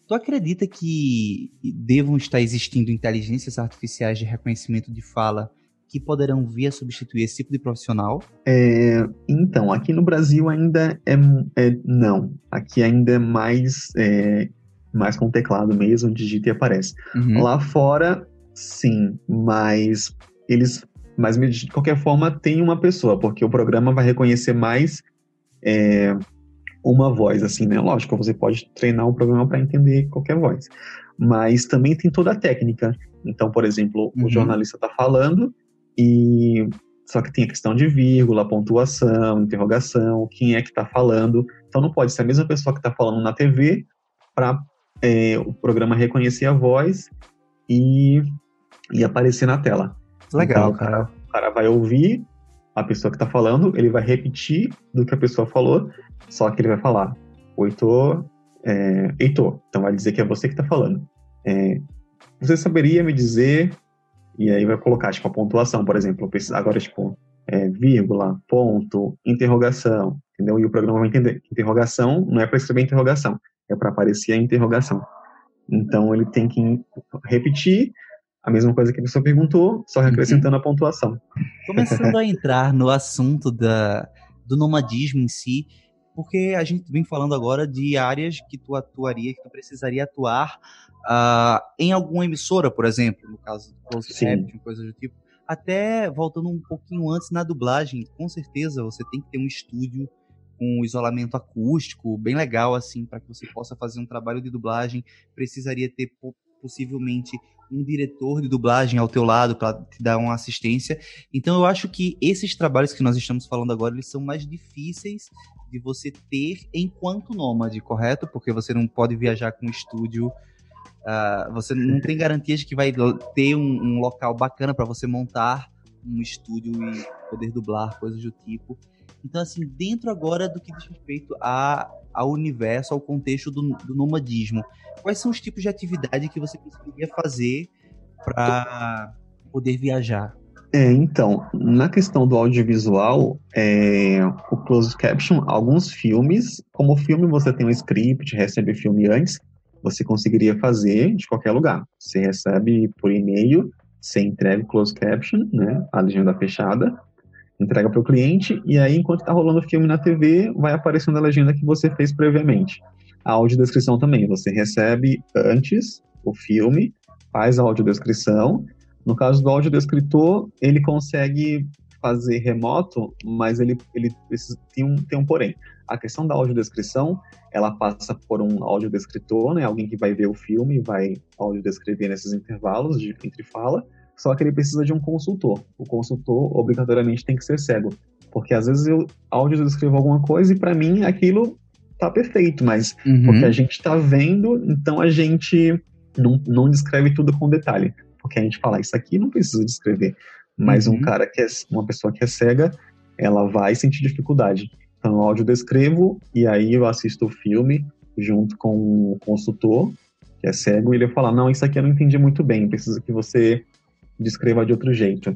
Tu acredita que devam estar existindo inteligências artificiais de reconhecimento de fala que poderão vir a substituir esse tipo de profissional? É, então, aqui no Brasil ainda é, é não. Aqui ainda é mais, é, mais com teclado mesmo, digita e aparece. Uhum. Lá fora, sim, mas eles mas de qualquer forma tem uma pessoa, porque o programa vai reconhecer mais é, uma voz, assim, né? Lógico, você pode treinar o programa para entender qualquer voz, mas também tem toda a técnica. Então, por exemplo, uhum. o jornalista está falando e só que tem a questão de vírgula, pontuação, interrogação, quem é que está falando. Então não pode ser a mesma pessoa que está falando na TV para é, o programa reconhecer a voz e e aparecer na tela. Legal. Então, cara, o cara vai ouvir a pessoa que está falando, ele vai repetir do que a pessoa falou, só que ele vai falar, o Heitor, é, Heitor, então vai dizer que é você que está falando. É, você saberia me dizer, e aí vai colocar, tipo, a pontuação, por exemplo, agora, tipo, é, vírgula, ponto, interrogação, entendeu? E o programa vai entender. Interrogação não é para escrever interrogação, é para aparecer a interrogação. Então ele tem que repetir a mesma coisa que a pessoa perguntou, só acrescentando uhum. a pontuação. Começando a entrar no assunto da, do nomadismo em si, porque a gente vem falando agora de áreas que tu atuaria, que tu precisaria atuar uh, em alguma emissora, por exemplo, no caso do Close Caption, coisa do tipo. Até voltando um pouquinho antes na dublagem, com certeza você tem que ter um estúdio com isolamento acústico bem legal assim para que você possa fazer um trabalho de dublagem. Precisaria ter possivelmente um diretor de dublagem ao teu lado para te dar uma assistência. Então eu acho que esses trabalhos que nós estamos falando agora, eles são mais difíceis de você ter enquanto nômade, correto? Porque você não pode viajar com estúdio, uh, você não tem garantias de que vai ter um, um local bacana para você montar um estúdio e poder dublar, coisas do tipo. Então, assim, dentro agora do que diz respeito a, ao universo, ao contexto do, do nomadismo, quais são os tipos de atividade que você conseguiria fazer para poder viajar? É, então, na questão do audiovisual, é, o closed caption, alguns filmes, como filme você tem um script, recebe filme antes, você conseguiria fazer de qualquer lugar. Você recebe por e-mail, você entrega o closed caption, né, a legenda fechada, entrega para o cliente, e aí, enquanto está rolando o filme na TV, vai aparecendo a legenda que você fez previamente. A audiodescrição também, você recebe antes o filme, faz a audiodescrição. No caso do audiodescritor, ele consegue fazer remoto, mas ele, ele precisa, tem, um, tem um porém. A questão da audiodescrição, ela passa por um audiodescritor, né, alguém que vai ver o filme e vai audiodescrever nesses intervalos de, entre fala, só que ele precisa de um consultor. O consultor, obrigatoriamente, tem que ser cego. Porque às vezes eu áudio descrevo alguma coisa e para mim aquilo tá perfeito, mas uhum. porque a gente tá vendo, então a gente não, não descreve tudo com detalhe. Porque a gente fala, isso aqui não precisa descrever. Mas uhum. um cara que é, uma pessoa que é cega, ela vai sentir dificuldade. Então eu áudio descrevo e aí eu assisto o filme junto com o consultor, que é cego, e ele vai falar, não, isso aqui eu não entendi muito bem, precisa que você descreva de outro jeito.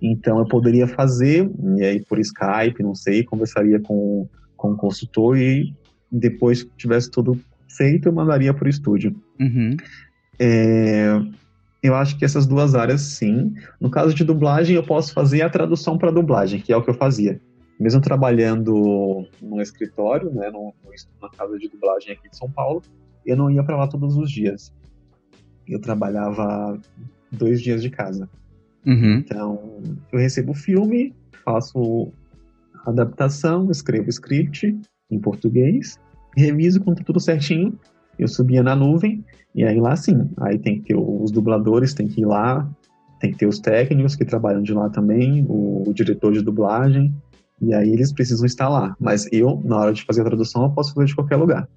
Então eu poderia fazer, e aí por Skype, não sei, conversaria com, com o consultor e depois que tivesse tudo feito, eu mandaria para o estúdio. Uhum. É, eu acho que essas duas áreas, sim. No caso de dublagem, eu posso fazer a tradução para dublagem, que é o que eu fazia. Mesmo trabalhando no escritório, né, no, na casa de dublagem aqui de São Paulo, eu não ia para lá todos os dias. Eu trabalhava dois dias de casa. Uhum. Então, eu recebo o filme, faço a adaptação, escrevo o script em português, reviso com tudo certinho, eu subia na nuvem, e aí lá sim, aí tem que ter os dubladores, tem que ir lá, tem que ter os técnicos que trabalham de lá também, o, o diretor de dublagem, e aí eles precisam estar lá. Mas eu, na hora de fazer a tradução, eu posso fazer de qualquer lugar.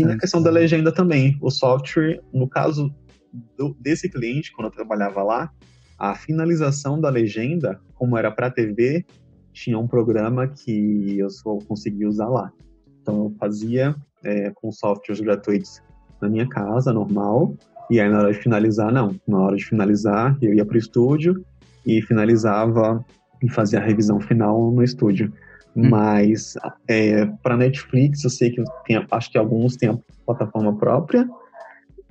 E na questão da legenda também, o software, no caso do, desse cliente, quando eu trabalhava lá, a finalização da legenda, como era para TV, tinha um programa que eu só conseguia usar lá. Então eu fazia é, com softwares gratuitos na minha casa, normal, e aí na hora de finalizar, não. Na hora de finalizar, eu ia para o estúdio e finalizava e fazia a revisão final no estúdio. Hum. Mas é, para Netflix, eu sei que tem, acho que alguns têm a plataforma própria,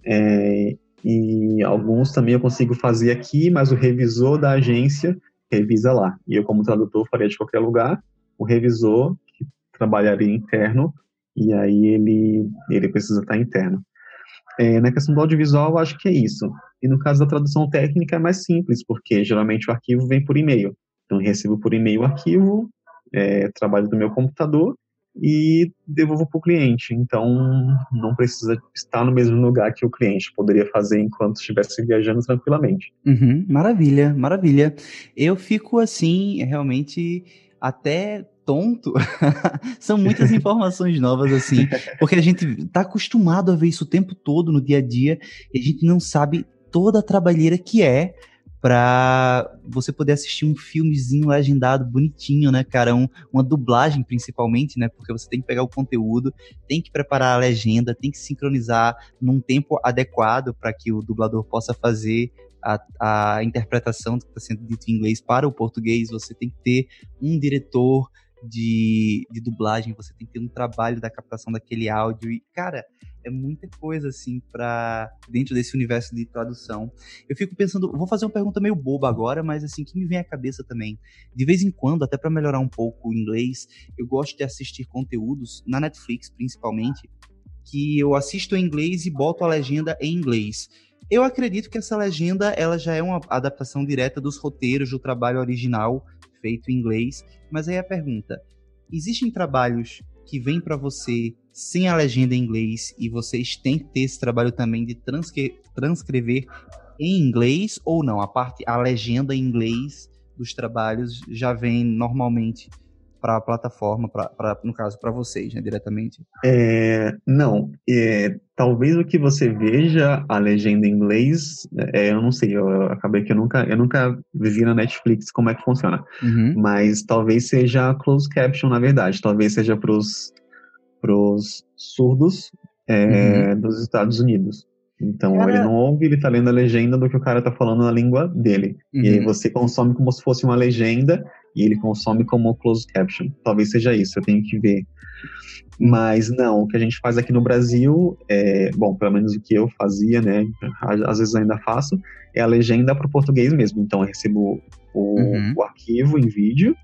é, e alguns também eu consigo fazer aqui, mas o revisor da agência revisa lá. E eu, como tradutor, faria de qualquer lugar. O revisor, que trabalharia interno, e aí ele, ele precisa estar interno. É, na questão do audiovisual, acho que é isso. E no caso da tradução técnica é mais simples, porque geralmente o arquivo vem por e-mail. Então, eu recebo por e-mail o arquivo, é, trabalho do meu computador e devolvo para o cliente. Então, não precisa estar no mesmo lugar que o cliente. Poderia fazer enquanto estivesse viajando tranquilamente. Uhum, maravilha, maravilha. Eu fico assim, realmente até tonto. São muitas informações novas assim, porque a gente está acostumado a ver isso o tempo todo no dia a dia e a gente não sabe toda a trabalheira que é para você poder assistir um filmezinho legendado bonitinho, né, cara? Um, uma dublagem principalmente, né? Porque você tem que pegar o conteúdo, tem que preparar a legenda, tem que sincronizar num tempo adequado para que o dublador possa fazer a, a interpretação do que está sendo dito em inglês para o português. Você tem que ter um diretor de, de dublagem, você tem que ter um trabalho da captação daquele áudio. E, cara, é muita coisa, assim, para dentro desse universo de tradução. Eu fico pensando, vou fazer uma pergunta meio boba agora, mas, assim, que me vem à cabeça também. De vez em quando, até para melhorar um pouco o inglês, eu gosto de assistir conteúdos, na Netflix principalmente, que eu assisto em inglês e boto a legenda em inglês. Eu acredito que essa legenda ela já é uma adaptação direta dos roteiros do trabalho original feito em inglês. Mas aí a pergunta: existem trabalhos que vêm para você sem a legenda em inglês e vocês têm que ter esse trabalho também de transcre transcrever em inglês ou não? A parte a legenda em inglês dos trabalhos já vem normalmente para a plataforma, pra, pra, no caso, para vocês, né, diretamente? É, não. É, talvez o que você veja a legenda em inglês, é, eu não sei, eu, eu, acabei que eu nunca, eu nunca vivi na Netflix como é que funciona. Uhum. Mas talvez seja closed caption, na verdade. Talvez seja para os surdos é, uhum. dos Estados Unidos. Então cara... ele não ouve, ele tá lendo a legenda do que o cara tá falando na língua dele. Uhum. E aí uhum. você consome como se fosse uma legenda e ele consome como closed caption. Talvez seja isso, eu tenho que ver. Mas não, o que a gente faz aqui no Brasil, é, bom, pelo menos o que eu fazia, né, às vezes ainda faço, é a legenda para o português mesmo. Então eu recebo o, uhum. o arquivo em vídeo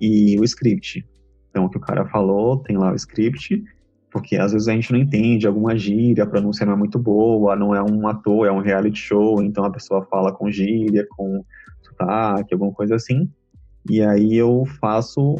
e o script. Então o que o cara falou, tem lá o script, porque às vezes a gente não entende alguma gíria, a pronúncia não é muito boa, não é um ator, é um reality show, então a pessoa fala com gíria, com sotaque, alguma coisa assim. E aí eu faço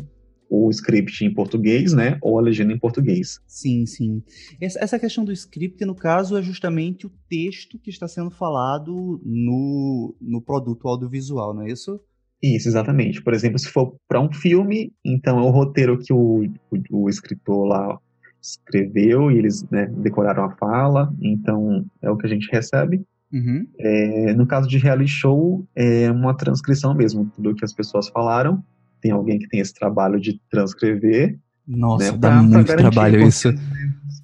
o script em português, né, ou a legenda em português. Sim, sim. Essa questão do script, no caso, é justamente o texto que está sendo falado no, no produto audiovisual, não é isso? Isso, exatamente. Por exemplo, se for para um filme, então é o roteiro que o, o, o escritor lá escreveu e eles né, decoraram a fala, então é o que a gente recebe. Uhum. É, no caso de reality show, é uma transcrição mesmo, tudo que as pessoas falaram. Tem alguém que tem esse trabalho de transcrever. Nossa, né, dá pra, muito trabalho isso.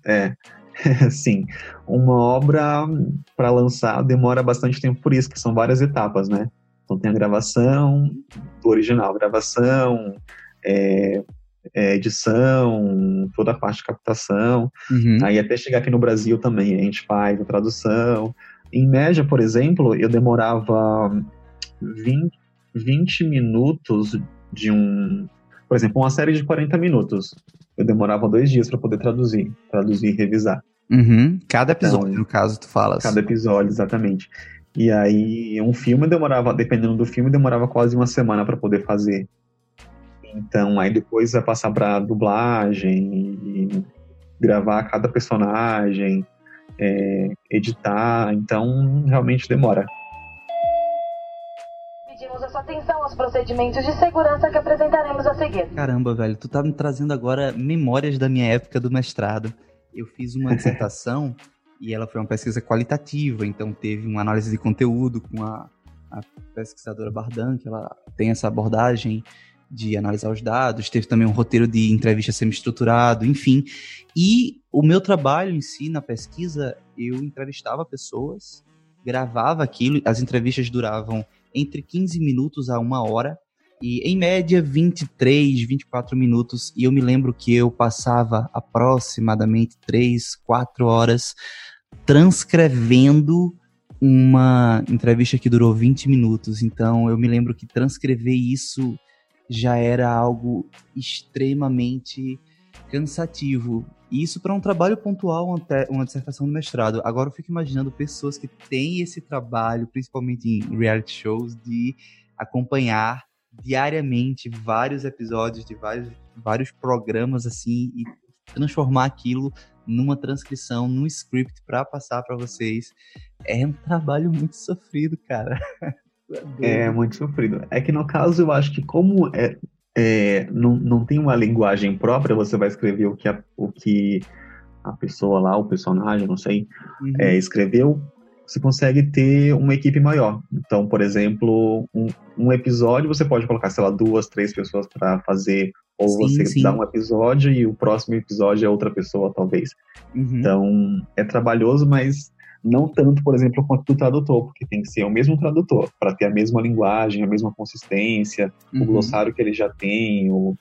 É, sim. Uma obra para lançar demora bastante tempo por isso, que são várias etapas, né? Então tem a gravação do original, gravação, é, é, edição, toda a parte de captação. Uhum. Aí até chegar aqui no Brasil também, a gente faz a tradução. Em média, por exemplo, eu demorava 20, 20 minutos de um. Por exemplo, uma série de 40 minutos. Eu demorava dois dias para poder traduzir, traduzir e revisar. Uhum. Cada episódio, então, no caso, tu falas. Cada episódio, exatamente. E aí, um filme demorava, dependendo do filme, demorava quase uma semana para poder fazer. Então, aí depois vai passar para dublagem e gravar cada personagem, é, editar. Então, realmente demora. Pedimos a sua atenção aos procedimentos de segurança que apresentaremos a seguir. Caramba, velho, tu tá me trazendo agora memórias da minha época do mestrado. Eu fiz uma dissertação e ela foi uma pesquisa qualitativa, então teve uma análise de conteúdo com a, a pesquisadora Bardan, que ela tem essa abordagem de analisar os dados, teve também um roteiro de entrevista semi-estruturado, enfim. E o meu trabalho em si, na pesquisa, eu entrevistava pessoas, gravava aquilo, as entrevistas duravam entre 15 minutos a uma hora, e em média 23, 24 minutos, e eu me lembro que eu passava aproximadamente 3, 4 horas transcrevendo uma entrevista que durou 20 minutos. Então eu me lembro que transcrever isso já era algo extremamente cansativo. E isso para um trabalho pontual, uma dissertação de mestrado. Agora eu fico imaginando pessoas que têm esse trabalho, principalmente em reality shows, de acompanhar diariamente vários episódios de vários, vários programas assim e transformar aquilo numa transcrição, num script para passar para vocês. É um trabalho muito sofrido, cara. É muito sofrido. É que no caso eu acho que como é, é, não, não tem uma linguagem própria, você vai escrever o que a, o que a pessoa lá, o personagem, não sei, uhum. é, escreveu. você consegue ter uma equipe maior. Então, por exemplo, um, um episódio você pode colocar, sei lá, duas, três pessoas para fazer, ou sim, você sim. dá um episódio e o próximo episódio é outra pessoa, talvez. Uhum. Então, é trabalhoso, mas não tanto, por exemplo, quanto do tradutor, porque tem que ser o mesmo tradutor, para ter a mesma linguagem, a mesma consistência, uhum. o glossário que ele já tem, o,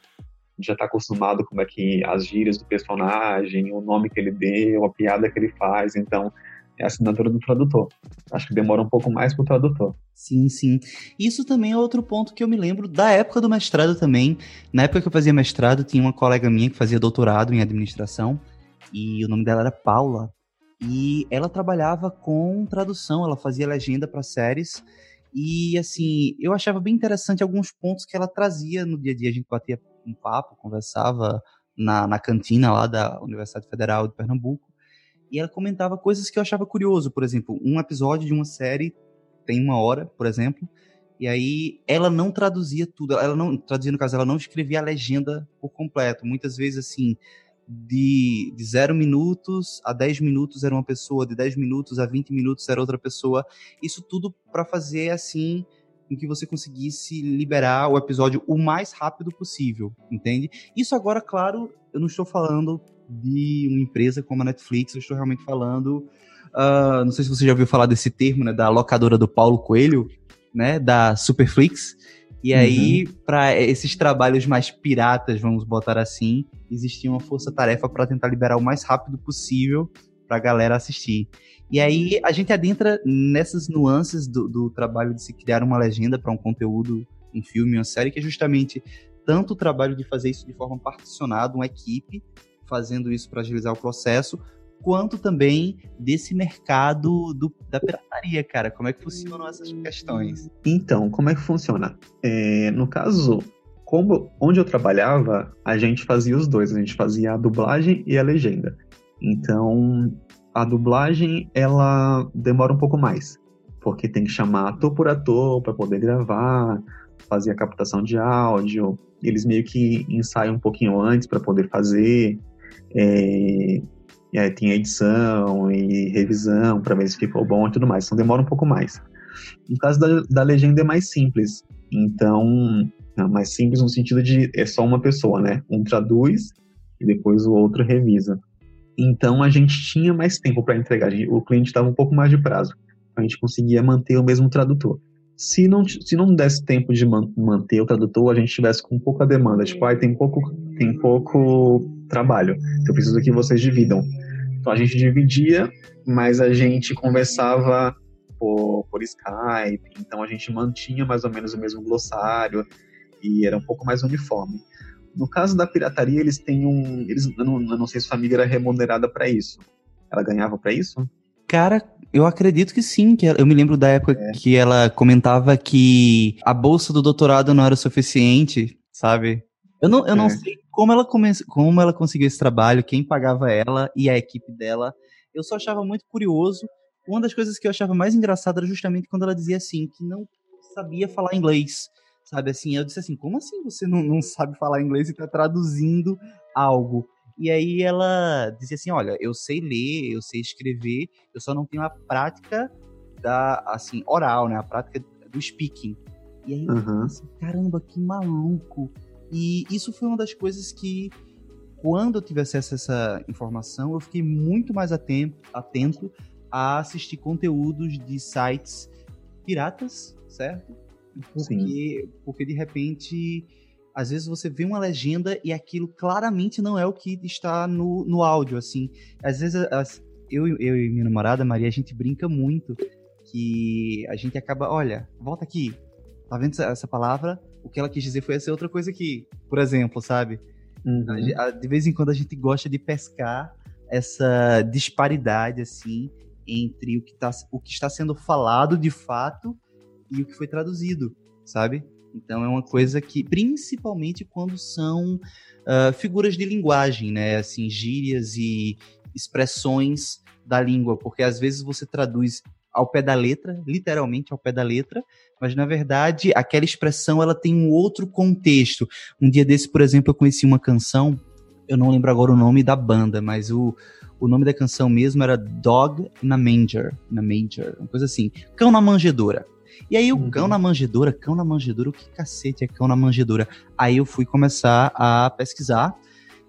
já está acostumado como é que as gírias do personagem, o nome que ele deu, a piada que ele faz, então é a assinatura do tradutor. Acho que demora um pouco mais para o tradutor. Sim, sim. Isso também é outro ponto que eu me lembro da época do mestrado também. Na época que eu fazia mestrado, tinha uma colega minha que fazia doutorado em administração e o nome dela era Paula. E ela trabalhava com tradução, ela fazia legenda para séries. E assim, eu achava bem interessante alguns pontos que ela trazia no dia a dia. A gente batia um papo, conversava na, na cantina lá da Universidade Federal de Pernambuco. E ela comentava coisas que eu achava curioso. Por exemplo, um episódio de uma série tem uma hora, por exemplo. E aí ela não traduzia tudo. Ela não traduzia no caso, ela não escrevia a legenda por completo. Muitas vezes assim, de, de 0 minutos a 10 minutos era uma pessoa, de 10 minutos a 20 minutos era outra pessoa. Isso tudo para fazer assim em que você conseguisse liberar o episódio o mais rápido possível, entende? Isso agora, claro, eu não estou falando de uma empresa como a Netflix, eu estou realmente falando. Uh, não sei se você já ouviu falar desse termo, né? Da locadora do Paulo Coelho, né? Da Superflix. E aí, uhum. para esses trabalhos mais piratas, vamos botar assim, existia uma força-tarefa para tentar liberar o mais rápido possível para a galera assistir. E aí a gente adentra nessas nuances do, do trabalho de se criar uma legenda para um conteúdo, um filme, uma série, que é justamente tanto o trabalho de fazer isso de forma particionada, uma equipe fazendo isso para agilizar o processo, quanto também desse mercado do, da pirataria, cara. Como é que funcionam essas questões? Então, como é que funciona? É, no caso, como, onde eu trabalhava, a gente fazia os dois. A gente fazia a dublagem e a legenda. Então, a dublagem, ela demora um pouco mais. Porque tem que chamar ator por ator para poder gravar, fazer a captação de áudio. Eles meio que ensaiam um pouquinho antes para poder fazer. É, e aí tem edição e revisão para ver se ficou bom e tudo mais. Então demora um pouco mais. No caso da, da legenda é mais simples. Então, mais simples no sentido de é só uma pessoa, né? Um traduz e depois o outro revisa. Então a gente tinha mais tempo para entregar. O cliente estava um pouco mais de prazo. A gente conseguia manter o mesmo tradutor. Se não, se não desse tempo de man, manter o tradutor, a gente tivesse com pouca demanda. Tipo, ah, tem pouco, tem pouco trabalho. Então eu preciso que vocês dividam. Então a gente dividia, mas a gente conversava por, por Skype. Então a gente mantinha mais ou menos o mesmo glossário e era um pouco mais uniforme. No caso da pirataria, eles têm um. Eles, eu, não, eu não sei se a família era remunerada para isso. Ela ganhava para isso? Cara, eu acredito que sim. Que eu me lembro da época é. que ela comentava que a bolsa do doutorado não era suficiente, sabe? Eu não, eu é. não sei como ela, come, como ela conseguiu esse trabalho, quem pagava ela e a equipe dela. Eu só achava muito curioso. Uma das coisas que eu achava mais engraçada era justamente quando ela dizia assim, que não sabia falar inglês sabe assim? Eu disse assim, como assim você não, não sabe falar inglês e está traduzindo algo? E aí ela dizia assim, olha, eu sei ler, eu sei escrever, eu só não tenho a prática da, assim, oral, né? A prática do speaking. E aí eu uhum. assim, caramba, que maluco. E isso foi uma das coisas que, quando eu tive acesso a essa informação, eu fiquei muito mais atento, atento a assistir conteúdos de sites piratas, certo? Porque, porque de repente, às vezes você vê uma legenda e aquilo claramente não é o que está no, no áudio, assim. Às vezes as, eu, eu e minha namorada, Maria, a gente brinca muito que a gente acaba, olha, volta aqui, tá vendo essa palavra? O que ela quis dizer foi essa outra coisa aqui, por exemplo, sabe? Uhum. De vez em quando a gente gosta de pescar essa disparidade, assim, entre o que, tá, o que está sendo falado de fato e o que foi traduzido, sabe? Então é uma coisa que, principalmente quando são uh, figuras de linguagem, né? Assim, gírias e expressões da língua, porque às vezes você traduz ao pé da letra, literalmente ao pé da letra, mas na verdade aquela expressão ela tem um outro contexto. Um dia desse, por exemplo, eu conheci uma canção, eu não lembro agora o nome da banda, mas o, o nome da canção mesmo era Dog na Manger, na Manger, uma coisa assim, Cão na Manjedoura. E aí o uhum. cão na manjedoura, cão na manjedoura, o que cacete é cão na manjedoura? Aí eu fui começar a pesquisar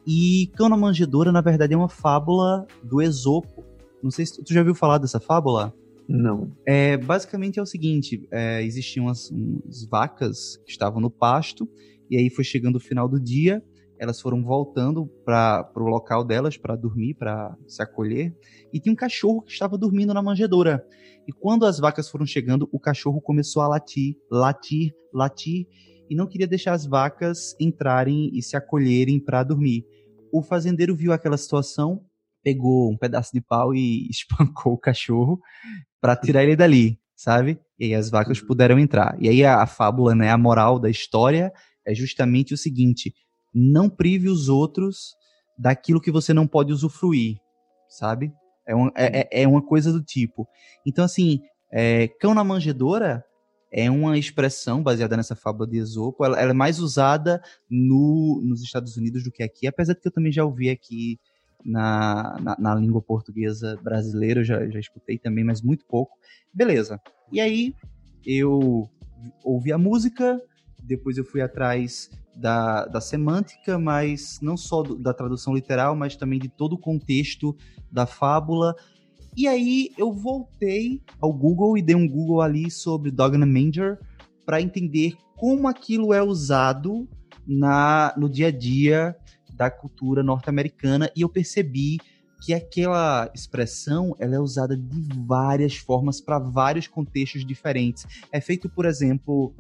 e cão na manjedoura, na verdade, é uma fábula do Esopo. Não sei se tu já ouviu falar dessa fábula? Não. É, basicamente é o seguinte: é, existiam umas, umas vacas que estavam no pasto, e aí foi chegando o final do dia, elas foram voltando para o local delas para dormir, para se acolher, e tinha um cachorro que estava dormindo na manjedoura. E quando as vacas foram chegando, o cachorro começou a latir, latir, latir, e não queria deixar as vacas entrarem e se acolherem para dormir. O fazendeiro viu aquela situação, pegou um pedaço de pau e espancou o cachorro para tirar ele dali, sabe? E aí as vacas puderam entrar. E aí a, a fábula, né, a moral da história é justamente o seguinte: não prive os outros daquilo que você não pode usufruir, sabe? É uma, é, é, é uma coisa do tipo. Então, assim, é, cão na manjedoura é uma expressão baseada nessa fábula de Esopo. Ela, ela é mais usada no, nos Estados Unidos do que aqui, apesar de que eu também já ouvi aqui na, na, na língua portuguesa brasileira, eu já, já escutei também, mas muito pouco. Beleza. E aí eu ouvi a música, depois eu fui atrás da, da semântica, mas não só do, da tradução literal, mas também de todo o contexto da fábula. E aí eu voltei ao Google e dei um Google ali sobre Dog and Manger para entender como aquilo é usado na, no dia a dia da cultura norte-americana e eu percebi que aquela expressão ela é usada de várias formas para vários contextos diferentes. É feito, por exemplo,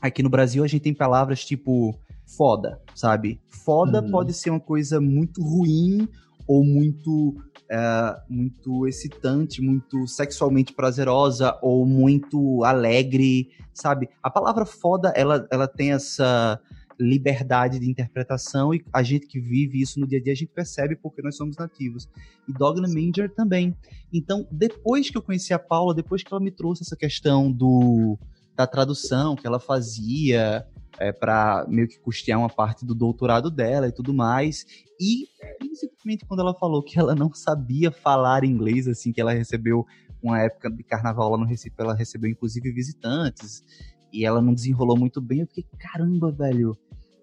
aqui no Brasil a gente tem palavras tipo foda, sabe? Foda uhum. pode ser uma coisa muito ruim ou muito é, muito excitante, muito sexualmente prazerosa ou muito alegre, sabe? A palavra foda ela, ela tem essa liberdade de interpretação e a gente que vive isso no dia a dia a gente percebe porque nós somos nativos. E Dogna Manger também. Então, depois que eu conheci a Paula, depois que ela me trouxe essa questão do da tradução que ela fazia é, para meio que custear uma parte do doutorado dela e tudo mais. E principalmente quando ela falou que ela não sabia falar inglês, assim, que ela recebeu uma época de carnaval lá no Recife, ela recebeu inclusive visitantes e ela não desenrolou muito bem. Eu fiquei, caramba, velho,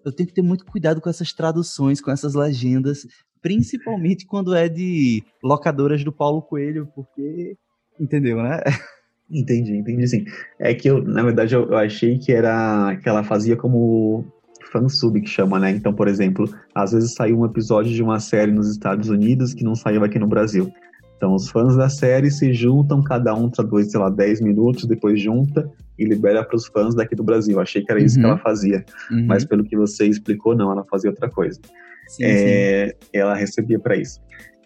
eu tenho que ter muito cuidado com essas traduções, com essas legendas, principalmente quando é de locadoras do Paulo Coelho, porque. Entendeu, né? Entendi, entendi sim. É que eu, na verdade, eu, eu achei que era que ela fazia como fansub que chama, né? Então, por exemplo, às vezes saiu um episódio de uma série nos Estados Unidos que não saiu aqui no Brasil. Então, os fãs da série se juntam, cada um traduz, sei lá, 10 minutos, depois junta e libera para os fãs daqui do Brasil. Achei que era isso uhum. que ela fazia. Uhum. Mas pelo que você explicou, não, ela fazia outra coisa. Sim, é, sim. Ela recebia para isso.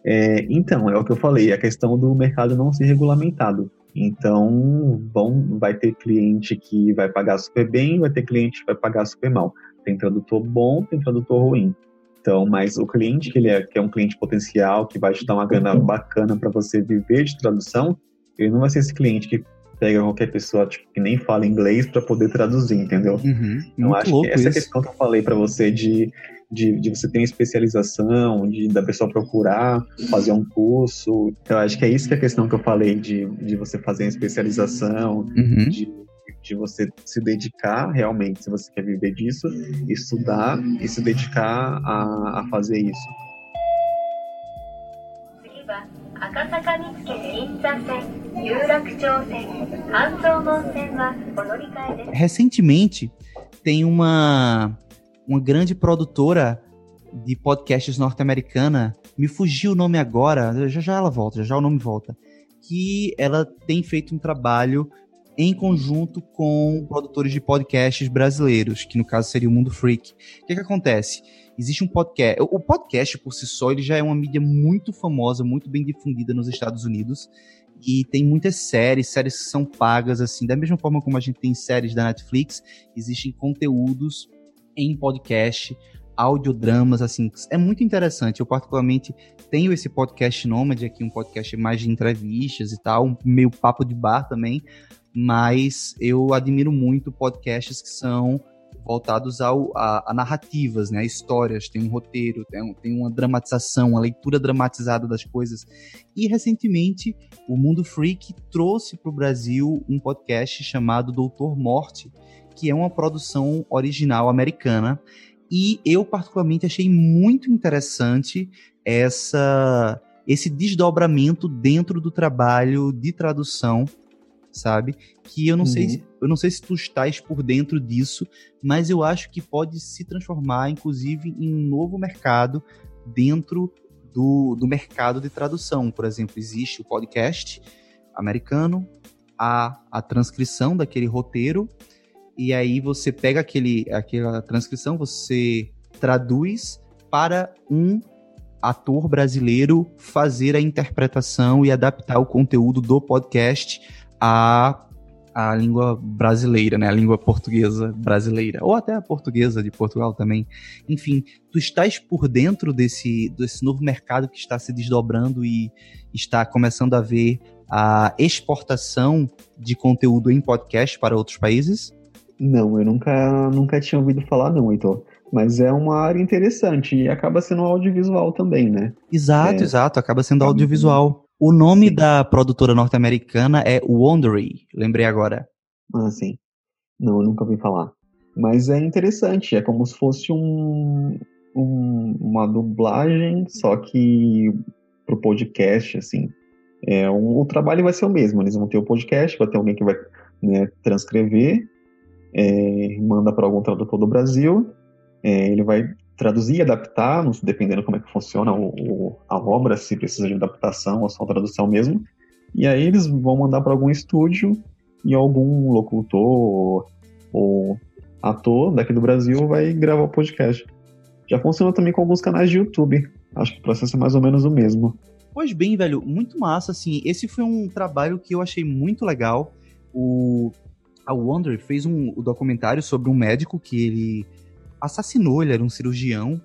É, então, é o que eu falei, a questão do mercado não ser regulamentado. Então, bom, vai ter cliente que vai pagar super bem, vai ter cliente que vai pagar super mal. Tem tradutor bom, tem tradutor ruim. Então, mas o cliente que ele é, que é um cliente potencial, que vai te dar uma grana bacana para você viver de tradução, ele não vai ser esse cliente que pega qualquer pessoa tipo, que nem fala inglês para poder traduzir, entendeu? Uhum, então acho que essa isso. questão que eu falei para você de, de, de, você ter uma especialização, de da pessoa procurar fazer um curso, eu acho que é isso que é a questão que eu falei de, de você fazer uma especialização, uhum. de, de você se dedicar realmente, se você quer viver disso, estudar e se dedicar a, a fazer isso. Recentemente, tem uma, uma grande produtora de podcasts norte-americana, me fugiu o nome agora, já já ela volta, já já o nome volta, que ela tem feito um trabalho em conjunto com produtores de podcasts brasileiros, que no caso seria o Mundo Freak. O que, que acontece? Existe um podcast. O podcast, por si só, ele já é uma mídia muito famosa, muito bem difundida nos Estados Unidos. E tem muitas séries, séries que são pagas, assim, da mesma forma como a gente tem séries da Netflix, existem conteúdos em podcast, audiodramas, assim, é muito interessante. Eu, particularmente, tenho esse podcast Nômade aqui, um podcast mais de entrevistas e tal, um meio papo de bar também, mas eu admiro muito podcasts que são voltados ao, a, a, narrativas, né, a histórias, tem um roteiro, tem, um, tem uma dramatização, uma leitura dramatizada das coisas. E recentemente o Mundo Freak trouxe para o Brasil um podcast chamado Doutor Morte, que é uma produção original americana. E eu particularmente achei muito interessante essa esse desdobramento dentro do trabalho de tradução sabe? Que eu não uhum. sei, eu não sei se tu estás por dentro disso, mas eu acho que pode se transformar, inclusive, em um novo mercado dentro do, do mercado de tradução. Por exemplo, existe o podcast americano, a, a transcrição daquele roteiro, e aí você pega aquele, aquela transcrição, você traduz para um ator brasileiro fazer a interpretação e adaptar o conteúdo do podcast a, a língua brasileira, né? A língua portuguesa brasileira. Ou até a portuguesa de Portugal também. Enfim, tu estás por dentro desse, desse novo mercado que está se desdobrando e está começando a ver a exportação de conteúdo em podcast para outros países? Não, eu nunca, nunca tinha ouvido falar não, Heitor. Mas é uma área interessante e acaba sendo audiovisual também, né? Exato, é... exato, acaba sendo audiovisual. O nome sim. da produtora norte-americana é Wondery, lembrei agora. Ah, sim. Não, eu nunca ouvi falar. Mas é interessante, é como se fosse um, um uma dublagem, só que pro podcast, assim. É, um, o trabalho vai ser o mesmo, eles vão ter o podcast, vai ter alguém que vai né, transcrever, é, manda para algum tradutor do Brasil, é, ele vai traduzir e adaptar, dependendo como é que funciona o, o, a obra, se precisa de adaptação ou só tradução mesmo. E aí eles vão mandar para algum estúdio e algum locutor ou ator daqui do Brasil vai gravar o podcast. Já funciona também com alguns canais de YouTube. Acho que o processo é mais ou menos o mesmo. Pois bem, velho, muito massa, assim. Esse foi um trabalho que eu achei muito legal. O a Wonder fez um, um documentário sobre um médico que ele assassinou, ele era um cirurgião,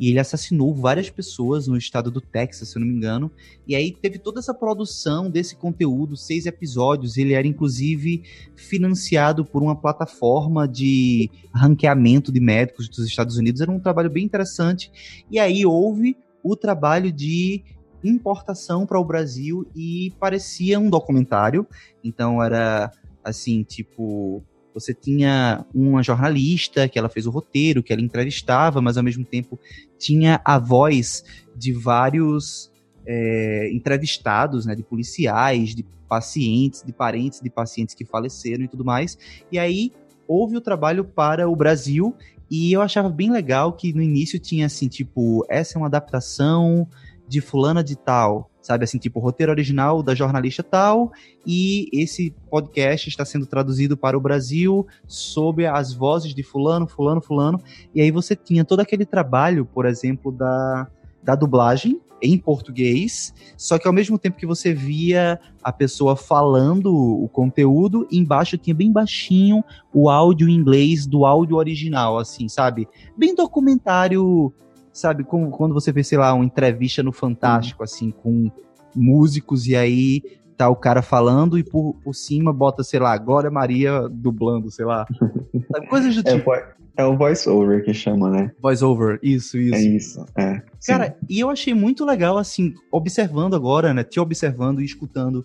e ele assassinou várias pessoas no estado do Texas, se eu não me engano. E aí teve toda essa produção desse conteúdo, seis episódios. Ele era inclusive financiado por uma plataforma de ranqueamento de médicos dos Estados Unidos. Era um trabalho bem interessante. E aí houve o trabalho de importação para o Brasil e parecia um documentário. Então era assim, tipo, você tinha uma jornalista que ela fez o roteiro, que ela entrevistava, mas ao mesmo tempo tinha a voz de vários é, entrevistados, né, de policiais, de pacientes, de parentes de pacientes que faleceram e tudo mais. E aí houve o trabalho para o Brasil e eu achava bem legal que no início tinha assim, tipo, essa é uma adaptação de fulana de tal, sabe? Assim, tipo, roteiro original da jornalista tal, e esse podcast está sendo traduzido para o Brasil sob as vozes de fulano, fulano, fulano. E aí você tinha todo aquele trabalho, por exemplo, da, da dublagem em português, só que ao mesmo tempo que você via a pessoa falando o conteúdo, embaixo tinha bem baixinho o áudio em inglês do áudio original, assim, sabe? Bem documentário sabe, como quando você vê, sei lá, uma entrevista no Fantástico, assim, com músicos, e aí tá o cara falando e por, por cima bota, sei lá, Glória Maria dublando, sei lá. Sabe, coisas do é tipo. É, o voice-over que chama, né? Voice-over, isso, isso. É isso, é. Cara, sim. e eu achei muito legal, assim, observando agora, né, te observando e escutando